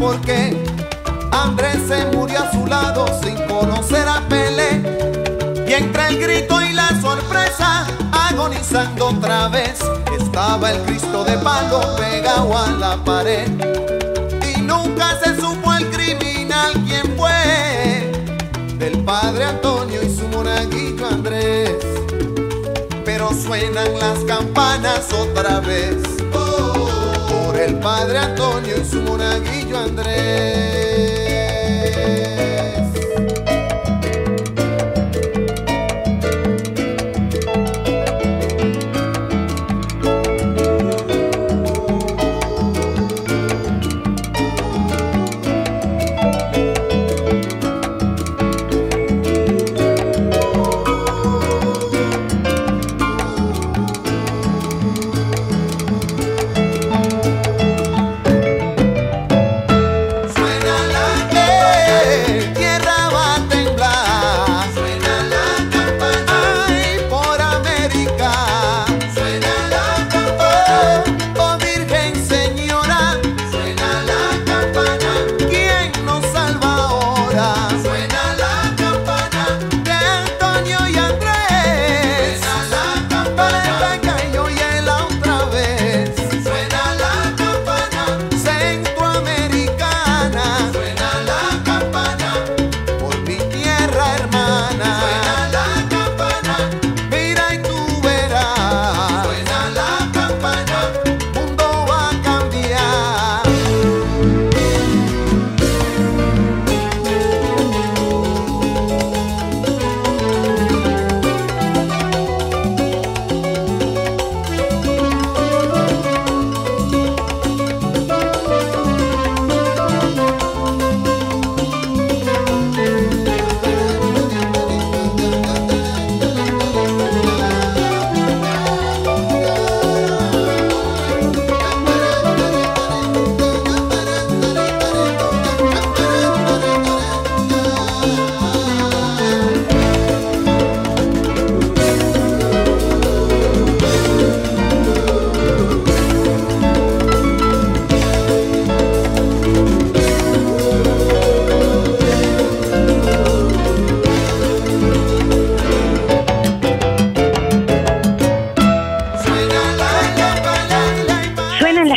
por qué Andrés se murió a su lado sin conocer a Pelé. Y entre el grito y la sorpresa, agonizando otra vez, estaba el Cristo de palo pegado a la pared. Y nunca se supo el criminal quién fue, del padre Antonio y su monaguillo Andrés. Pero suenan las campanas otra vez el padre Antonio y su monaguillo Andrés.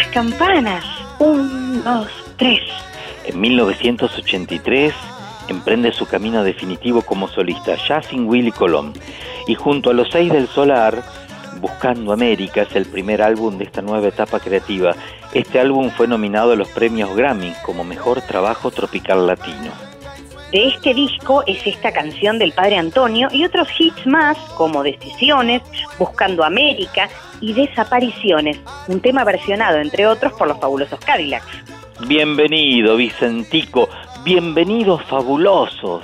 campanas. Un, dos, tres. En 1983 emprende su camino definitivo como solista, ya sin Willy Colón. Y junto a Los Seis del Solar, Buscando América es el primer álbum de esta nueva etapa creativa. Este álbum fue nominado a los premios Grammy como Mejor Trabajo Tropical Latino. De este disco es esta canción del Padre Antonio y otros hits más como Decisiones, Buscando América y Desapariciones, un tema versionado entre otros por los fabulosos Cadillacs. Bienvenido, Vicentico. Bienvenidos, fabulosos.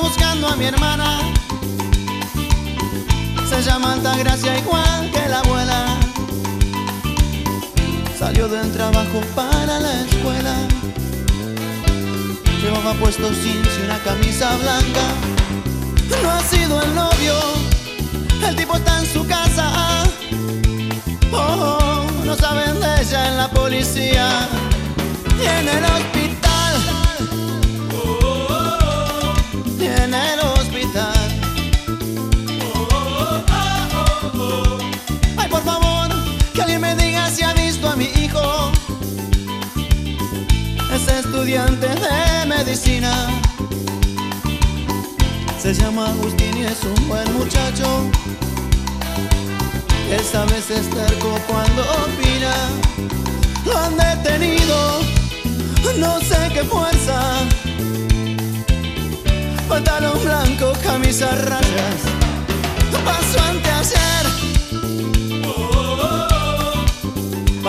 buscando a mi hermana. Se llama Altagracia igual que la abuela. Salió del trabajo para la escuela. Llevaba puesto jeans y una camisa blanca. No ha sido el novio. El tipo está en su casa. Oh, oh, no saben de ella en la policía y en el hospital. A mi hijo. Es estudiante de medicina. Se llama Agustín y es un buen muchacho. Esta vez es terco cuando opina. Lo han detenido, no sé qué fuerza. Pantalón blanco, camisa rayas. Paso anteayer.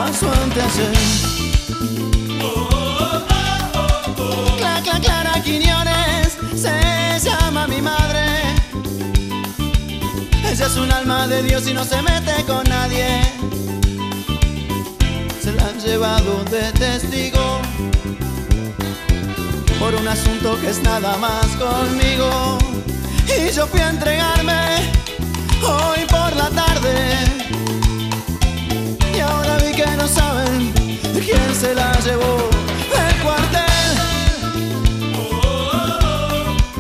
Paso Clara se llama mi madre. Ella es un alma de Dios y no se mete con nadie. Se la han llevado de testigo por un asunto que es nada más conmigo. Y yo fui a entregarme hoy por la tarde. No saben quién se la llevó del cuartel.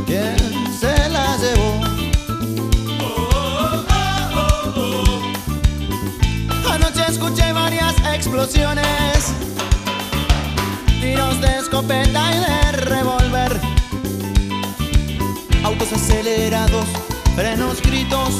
¿Quién se la llevó? Anoche escuché varias explosiones, tiros de escopeta y de revólver, autos acelerados, frenos, gritos,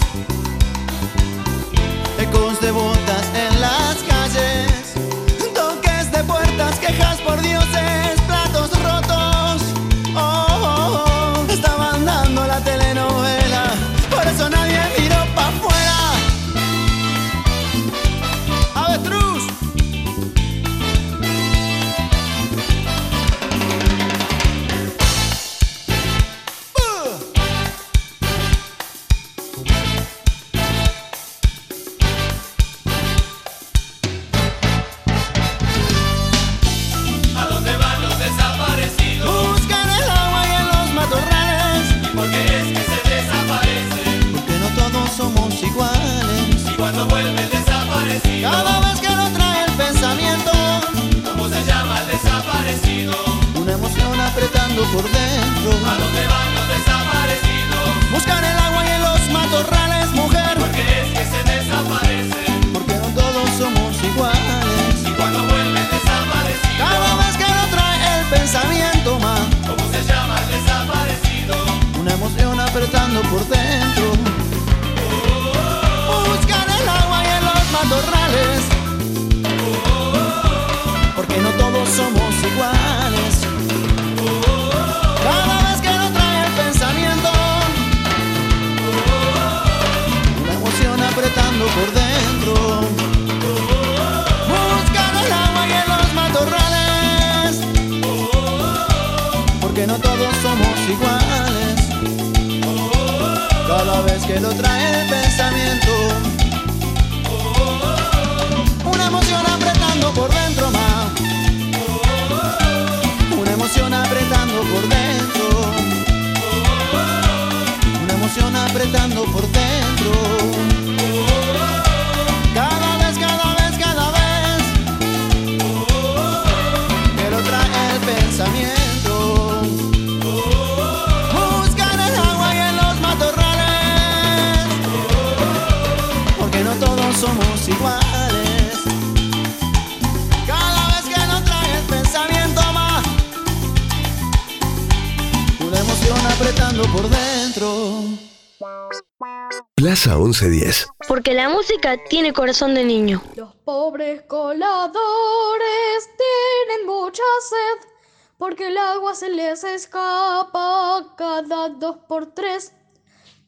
Porque la música tiene corazón de niño. Los pobres coladores tienen mucha sed, porque el agua se les escapa cada dos por tres.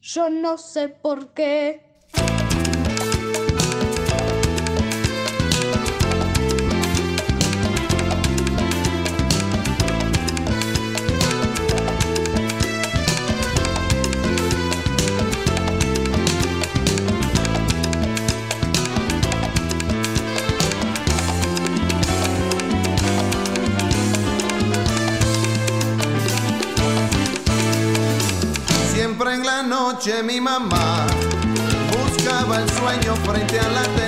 Yo no sé por qué. el sueño frente a la tele.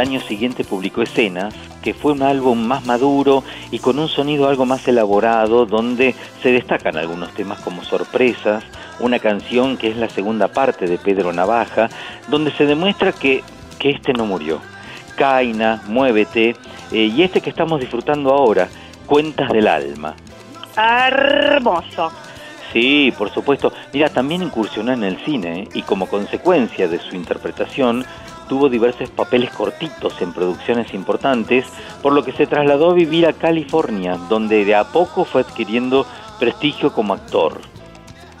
Año siguiente publicó Escenas, que fue un álbum más maduro y con un sonido algo más elaborado, donde se destacan algunos temas como Sorpresas, una canción que es la segunda parte de Pedro Navaja, donde se demuestra que, que este no murió. Caina, Muévete, eh, y este que estamos disfrutando ahora, Cuentas del Alma. Hermoso. Sí, por supuesto. Mira, también incursionó en el cine ¿eh? y como consecuencia de su interpretación tuvo diversos papeles cortitos en producciones importantes, por lo que se trasladó a vivir a California, donde de a poco fue adquiriendo prestigio como actor.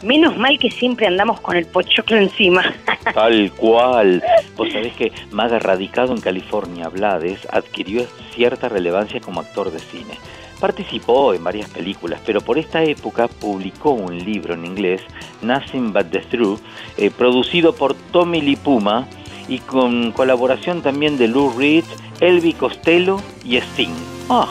Menos mal que siempre andamos con el pochoclo encima. Tal cual. Vos sabés que Maga, radicado en California, Blades, adquirió cierta relevancia como actor de cine. Participó en varias películas, pero por esta época publicó un libro en inglés, Nothing But the Truth, eh, producido por Tommy Lee Puma y con colaboración también de Lou Reed, Elvi Costello y Sting. Ah.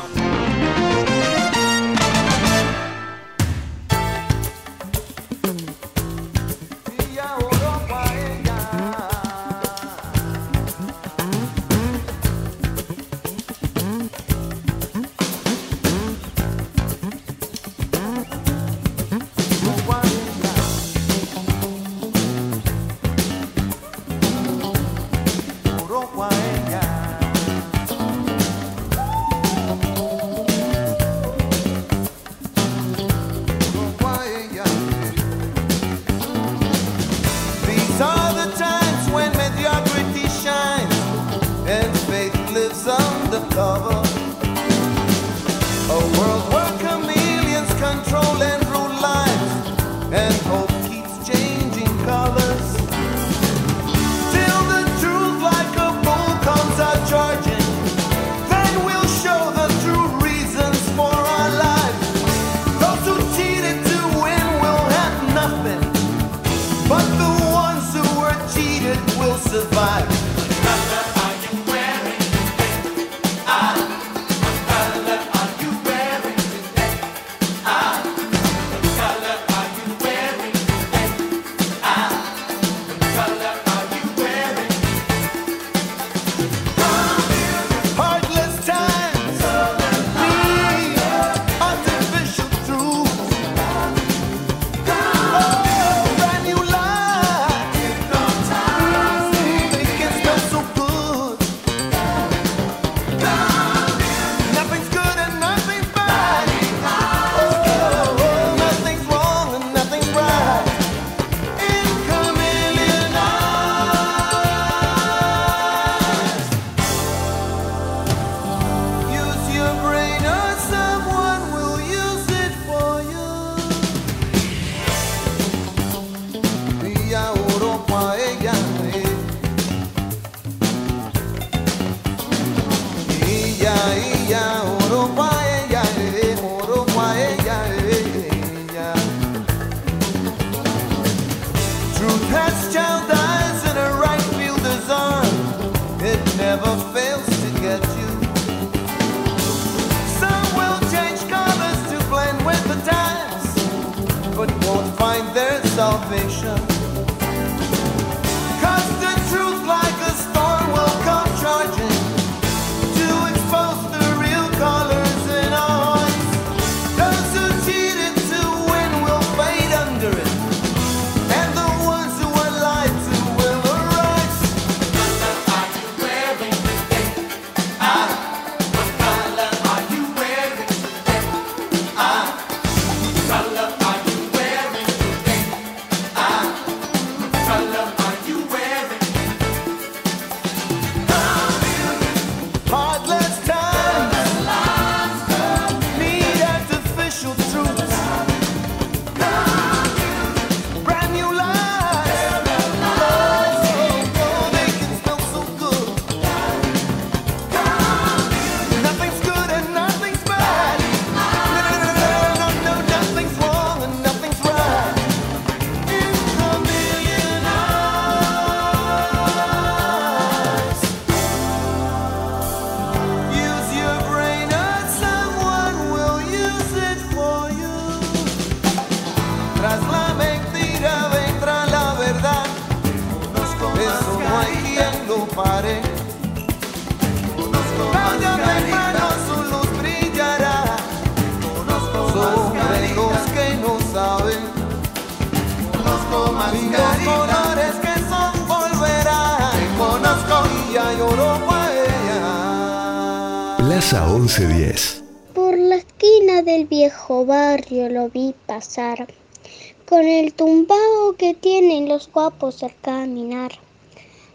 Con el tumbao que tienen los guapos al caminar.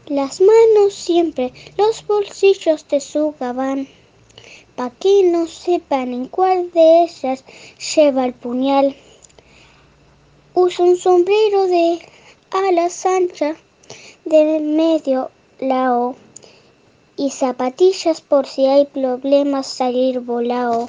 Las manos siempre, los bolsillos de su gabán, pa' que no sepan en cuál de ellas lleva el puñal. Usa un sombrero de alas anchas de medio lao y zapatillas por si hay problemas salir volado.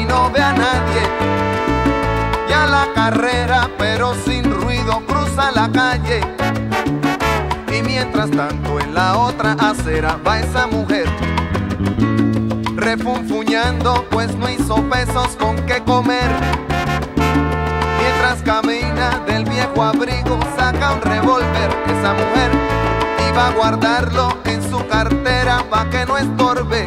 y no ve a nadie. Ya la carrera, pero sin ruido, cruza la calle. Y mientras tanto en la otra acera va esa mujer. Refunfuñando, pues no hizo pesos con qué comer. Mientras camina del viejo abrigo, saca un revólver. Esa mujer iba a guardarlo en su cartera pa' que no estorbe.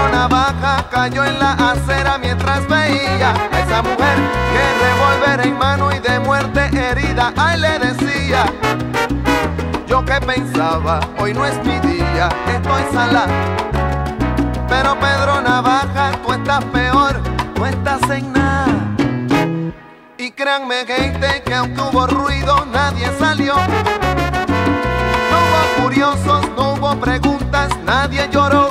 Y Pedro Navaja cayó en la acera mientras veía a esa mujer que revólver en mano y de muerte herida. Ay, le decía, yo que pensaba, hoy no es mi día, estoy sala. Pero Pedro Navaja, tú estás peor, tú estás en nada. Y créanme gente que aunque hubo ruido, nadie salió. No hubo curiosos, no hubo preguntas, nadie lloró.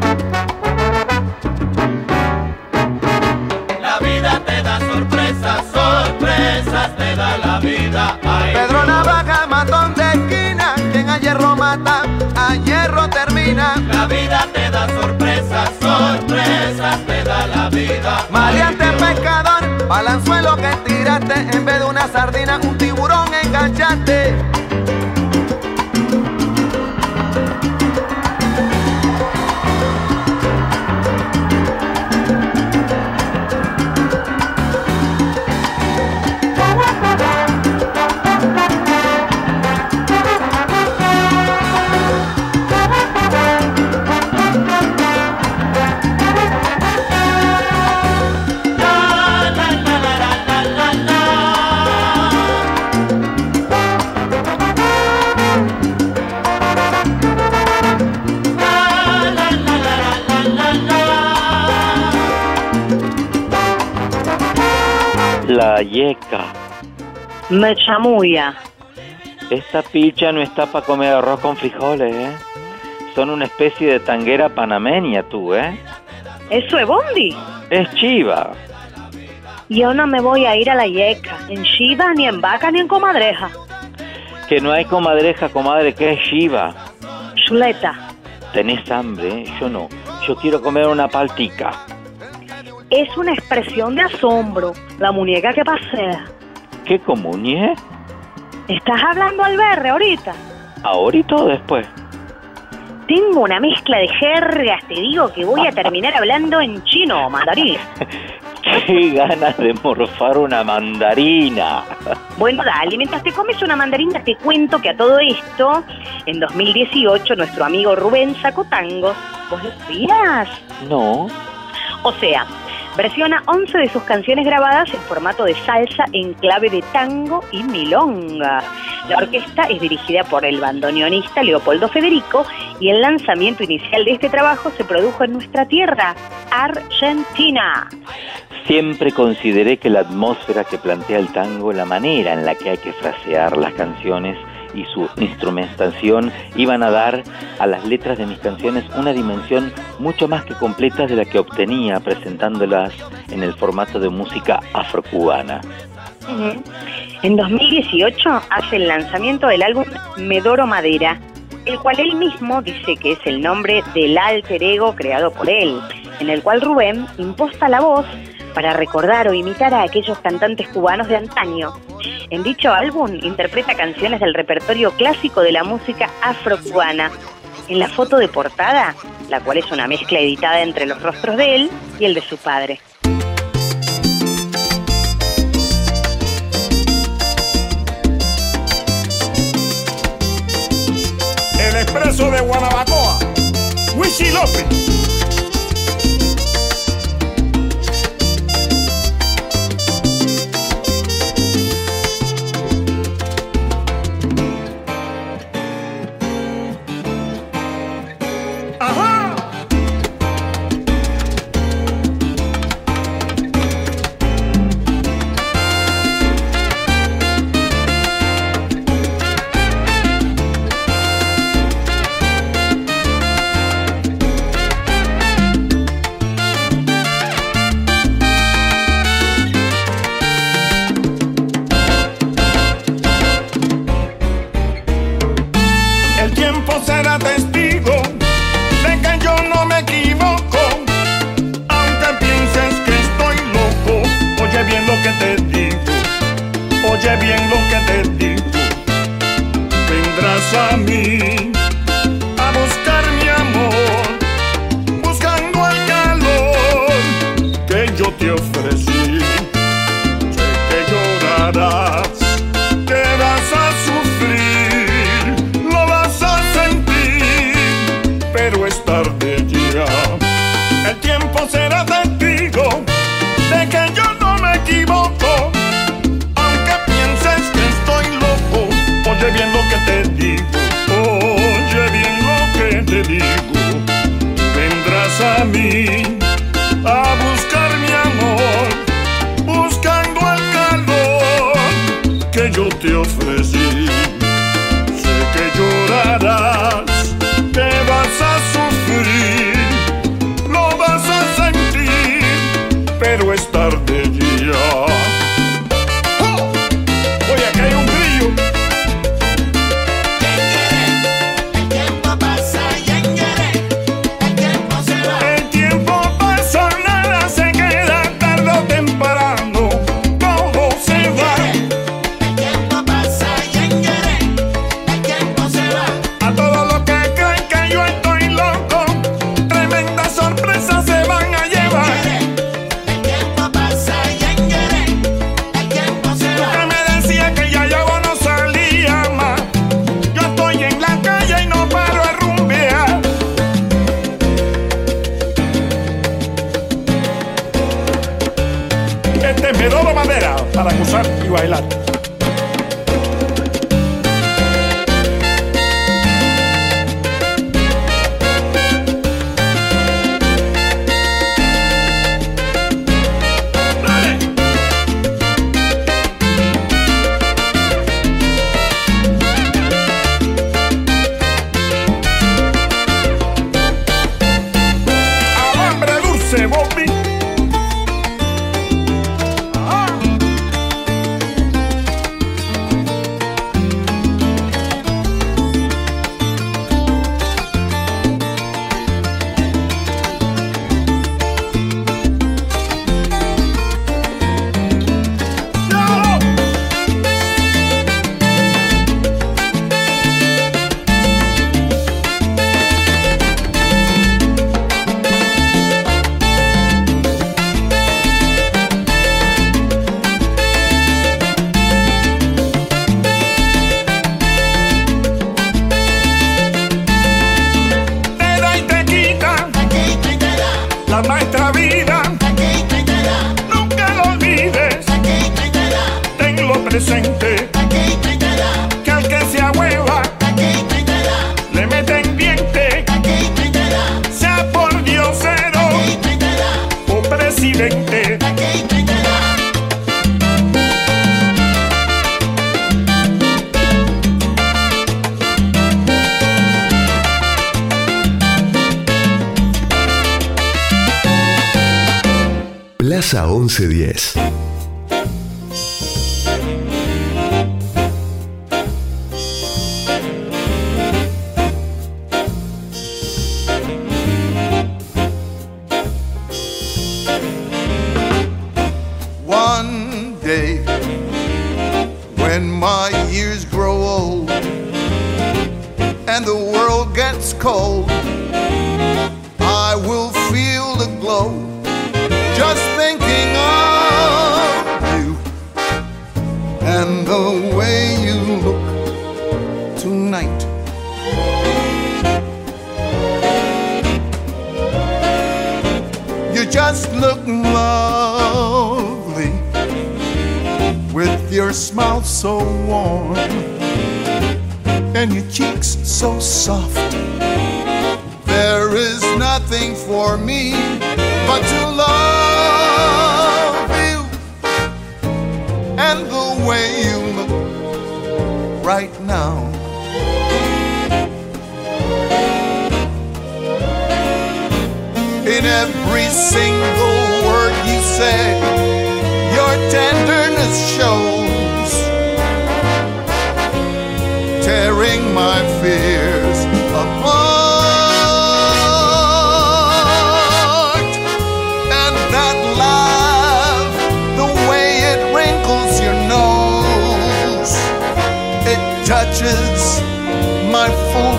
Vida. Ay, Pedro. Navaja, matón de esquina, quien haya hierro mata, a hierro termina. La vida te da sorpresas, sorpresas te da la vida. Maleante pescador, balanzuelo que tiraste, en vez de una sardina, un tiburón enganchaste. La yeca. Me chamuya. Esta picha no está para comer arroz con frijoles, ¿eh? Son una especie de tanguera panameña, tú, ¿eh? ¿Eso es bondi? Es chiva. Yo no me voy a ir a la yeca, en Shiva, ni en vaca, ni en comadreja. Que no hay comadreja, comadre, que es chiva. Chuleta. ¿Tenés hambre? Yo no. Yo quiero comer una paltica. Es una expresión de asombro, la muñeca que pasea. ¿Qué comunie? ¿Estás hablando al berre ahorita? ¿Ahorita o después? Tengo una mezcla de jergas, te digo que voy a terminar hablando en chino, mandarín. ¡Qué ganas de morfar una mandarina! Bueno, dale, mientras te comes una mandarina te cuento que a todo esto, en 2018 nuestro amigo Rubén sacó tangos. ¿Vos lo sabías? No. O sea, versiona 11 de sus canciones grabadas en formato de salsa en clave de tango y milonga. La orquesta es dirigida por el bandoneonista Leopoldo Federico y el lanzamiento inicial de este trabajo se produjo en nuestra tierra, Argentina. Siempre consideré que la atmósfera que plantea el tango, la manera en la que hay que frasear las canciones y su instrumentación iban a dar a las letras de mis canciones una dimensión mucho más que completa de la que obtenía presentándolas en el formato de música afrocubana. En 2018 hace el lanzamiento del álbum Medoro Madera, el cual él mismo dice que es el nombre del alter ego creado por él, en el cual Rubén imposta la voz para recordar o imitar a aquellos cantantes cubanos de antaño. En dicho álbum interpreta canciones del repertorio clásico de la música afrocubana. En la foto de portada, la cual es una mezcla editada entre los rostros de él y el de su padre. El expreso de Guanabacoa. Wishi López. Ofrecí. Sé que llorarás, que vas a sufrir, lo vas a sentir, pero es tarde ya. El tiempo será de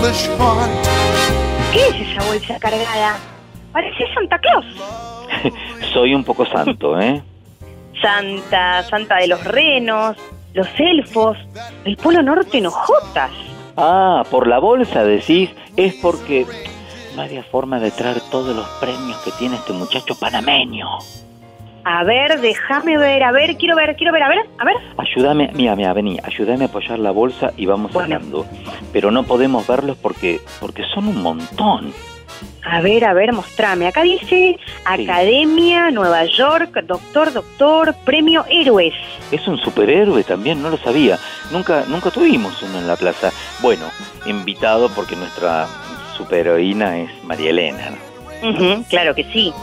¿Qué es esa bolsa cargada? Parece Santa Claus. Soy un poco santo, ¿eh? Santa, Santa de los renos, los elfos, el Polo Norte en hojotas. Ah, por la bolsa decís, es porque no había forma de traer todos los premios que tiene este muchacho panameño. A ver, déjame ver, a ver, quiero ver, quiero ver, a ver, a ver. Ayúdame, mira, mira, vení, ayúdame a apoyar la bolsa y vamos sacando. Pero no podemos verlos porque, porque son un montón. A ver, a ver, mostrame. Acá dice Academia, Nueva York, Doctor, Doctor, Premio Héroes. Es un superhéroe también, no lo sabía. Nunca, nunca tuvimos uno en la plaza. Bueno, invitado porque nuestra superheroína es María Elena. claro que sí.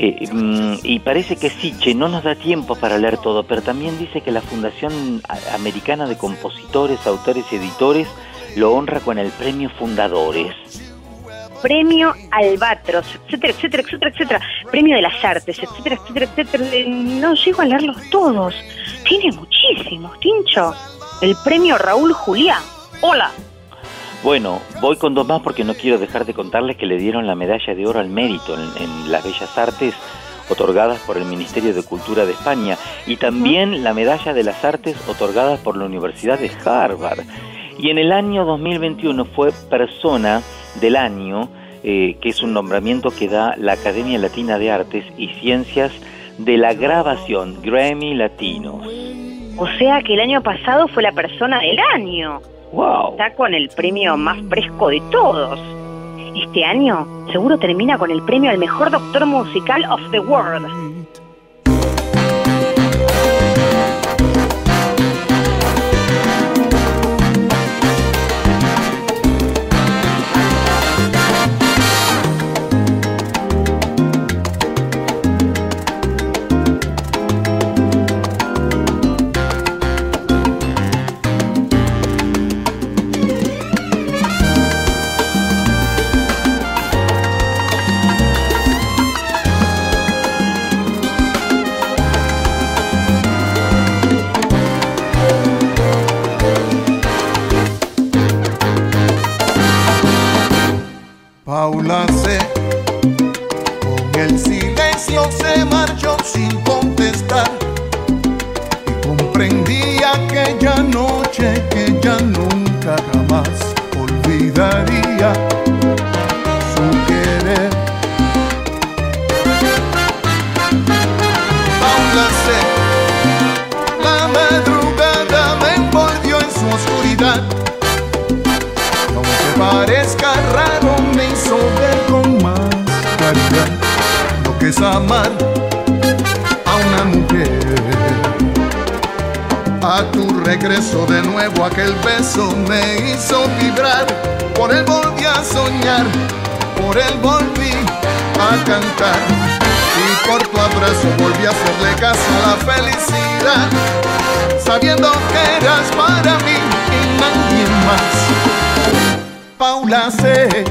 Eh, mm, y parece que sí, che, no nos da tiempo para leer todo, pero también dice que la Fundación Americana de Compositores, Autores y Editores lo honra con el premio Fundadores. Premio Albatros, etcétera, etcétera, etcétera, etcétera. Premio de las Artes, etcétera, etcétera, etcétera. Eh, No llego a leerlos todos. Tiene muchísimos, Tincho. El premio Raúl Julián. Hola. Bueno, voy con dos más porque no quiero dejar de contarles que le dieron la medalla de oro al mérito en, en las Bellas Artes otorgadas por el Ministerio de Cultura de España y también la medalla de las artes otorgadas por la Universidad de Harvard. Y en el año 2021 fue persona del año, eh, que es un nombramiento que da la Academia Latina de Artes y Ciencias de la grabación Grammy Latinos. O sea que el año pasado fue la persona del año. Wow. Está con el premio más fresco de todos. Este año seguro termina con el premio al mejor doctor musical of the world. Aquel beso me hizo vibrar, por él volví a soñar, por él volví a cantar. Y por tu abrazo volví a hacerle caso a la felicidad, sabiendo que eras para mí y nadie más. Paula sé,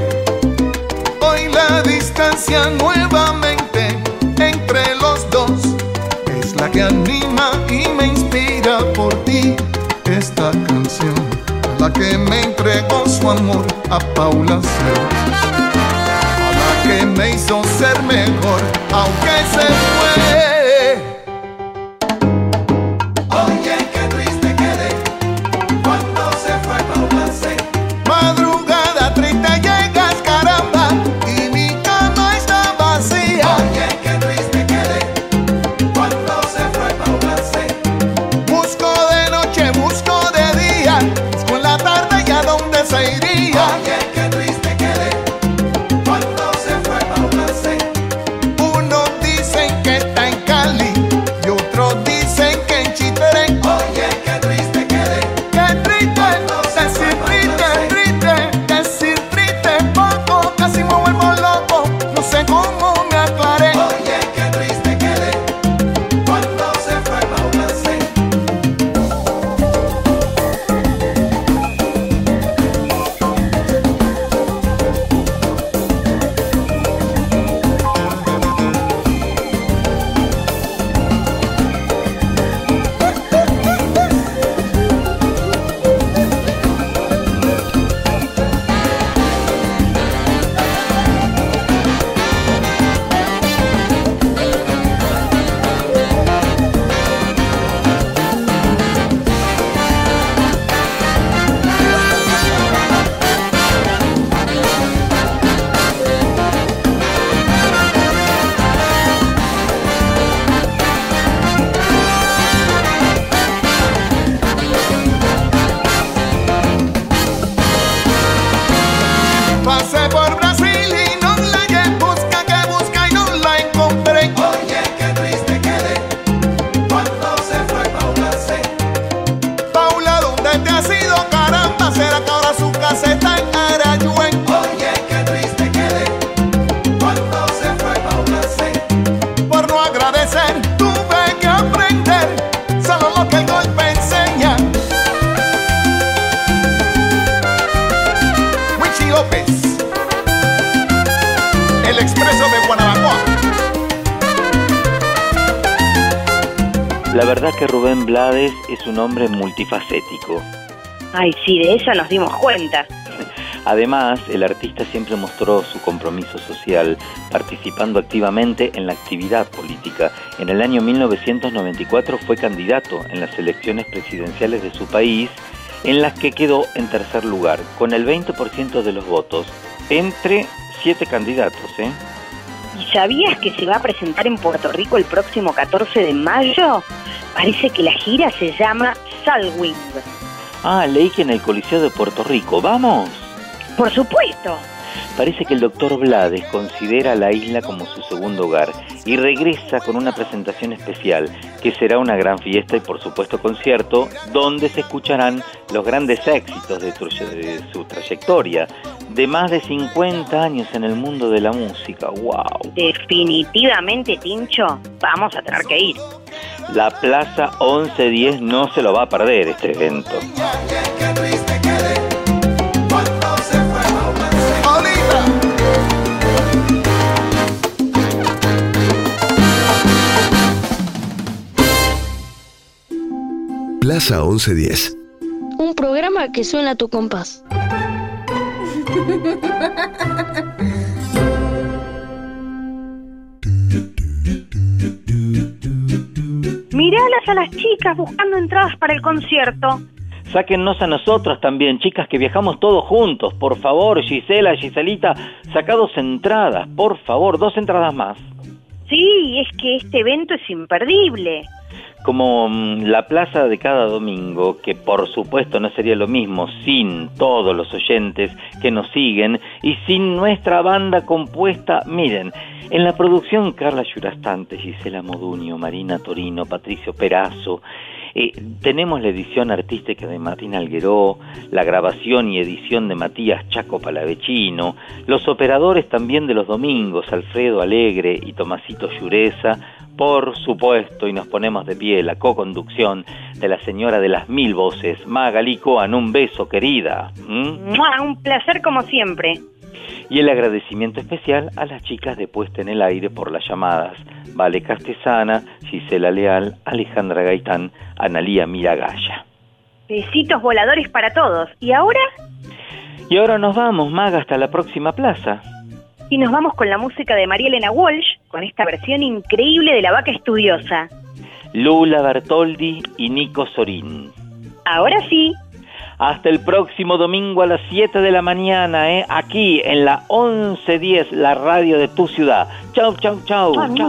hoy la distancia nuevamente entre los dos es la que anima y me inspira por ti esta canción, la que me entregó su amor a Paula sé, a la que me hizo ser mejor, aunque se fue. Multifacético. Ay, sí, de eso nos dimos cuenta. Además, el artista siempre mostró su compromiso social, participando activamente en la actividad política. En el año 1994 fue candidato en las elecciones presidenciales de su país, en las que quedó en tercer lugar, con el 20% de los votos, entre siete candidatos. ¿eh? ¿Y sabías que se va a presentar en Puerto Rico el próximo 14 de mayo? Parece que la gira se llama Salwing. Ah, leí que en el Coliseo de Puerto Rico. ¿Vamos? Por supuesto. Parece que el doctor Blades considera la isla como su segundo hogar y regresa con una presentación especial, que será una gran fiesta y por supuesto concierto, donde se escucharán los grandes éxitos de, su trayectoria, de más de 50 años en el mundo de la música. ¡Wow! Definitivamente, Tincho, vamos a tener que ir. La Plaza 1110 no se lo va a perder este evento. Plaza 1110. Un programa que suena a tu compás. Miralas a las chicas buscando entradas para el concierto. Sáquennos a nosotros también, chicas, que viajamos todos juntos. Por favor, Gisela, Giselita, saca dos entradas, por favor, dos entradas más. Sí, es que este evento es imperdible. Como mm, la plaza de cada domingo, que por supuesto no sería lo mismo sin todos los oyentes que nos siguen y sin nuestra banda compuesta, miren, en la producción Carla Yurastante, Gisela Modunio, Marina Torino, Patricio Perazo, eh, tenemos la edición artística de Martín Algueró, la grabación y edición de Matías Chaco Palavecino, los operadores también de los domingos, Alfredo Alegre y Tomasito Llureza, por supuesto, y nos ponemos de pie la co-conducción de la señora de las mil voces, Magali Coan, un beso querida. ¿Mm? Un placer como siempre. Y el agradecimiento especial a las chicas de Puesta en el Aire por las llamadas. Vale Castesana, Gisela Leal, Alejandra Gaitán, Analía Miragaya. Besitos voladores para todos. ¿Y ahora? Y ahora nos vamos, Maga, hasta la próxima plaza. Y nos vamos con la música de María Elena Walsh, con esta versión increíble de La Vaca Estudiosa. Lula Bertoldi y Nico Sorín. Ahora sí. Hasta el próximo domingo a las 7 de la mañana, ¿eh? aquí en la 1110, la radio de tu ciudad. Chau, chau, chau. chau. Había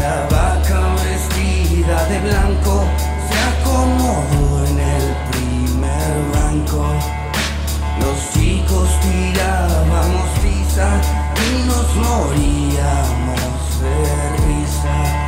La vaca vestida de blanco se acomodó en el primer banco. Los chicos tirábamos tiza y nos moríamos de risa.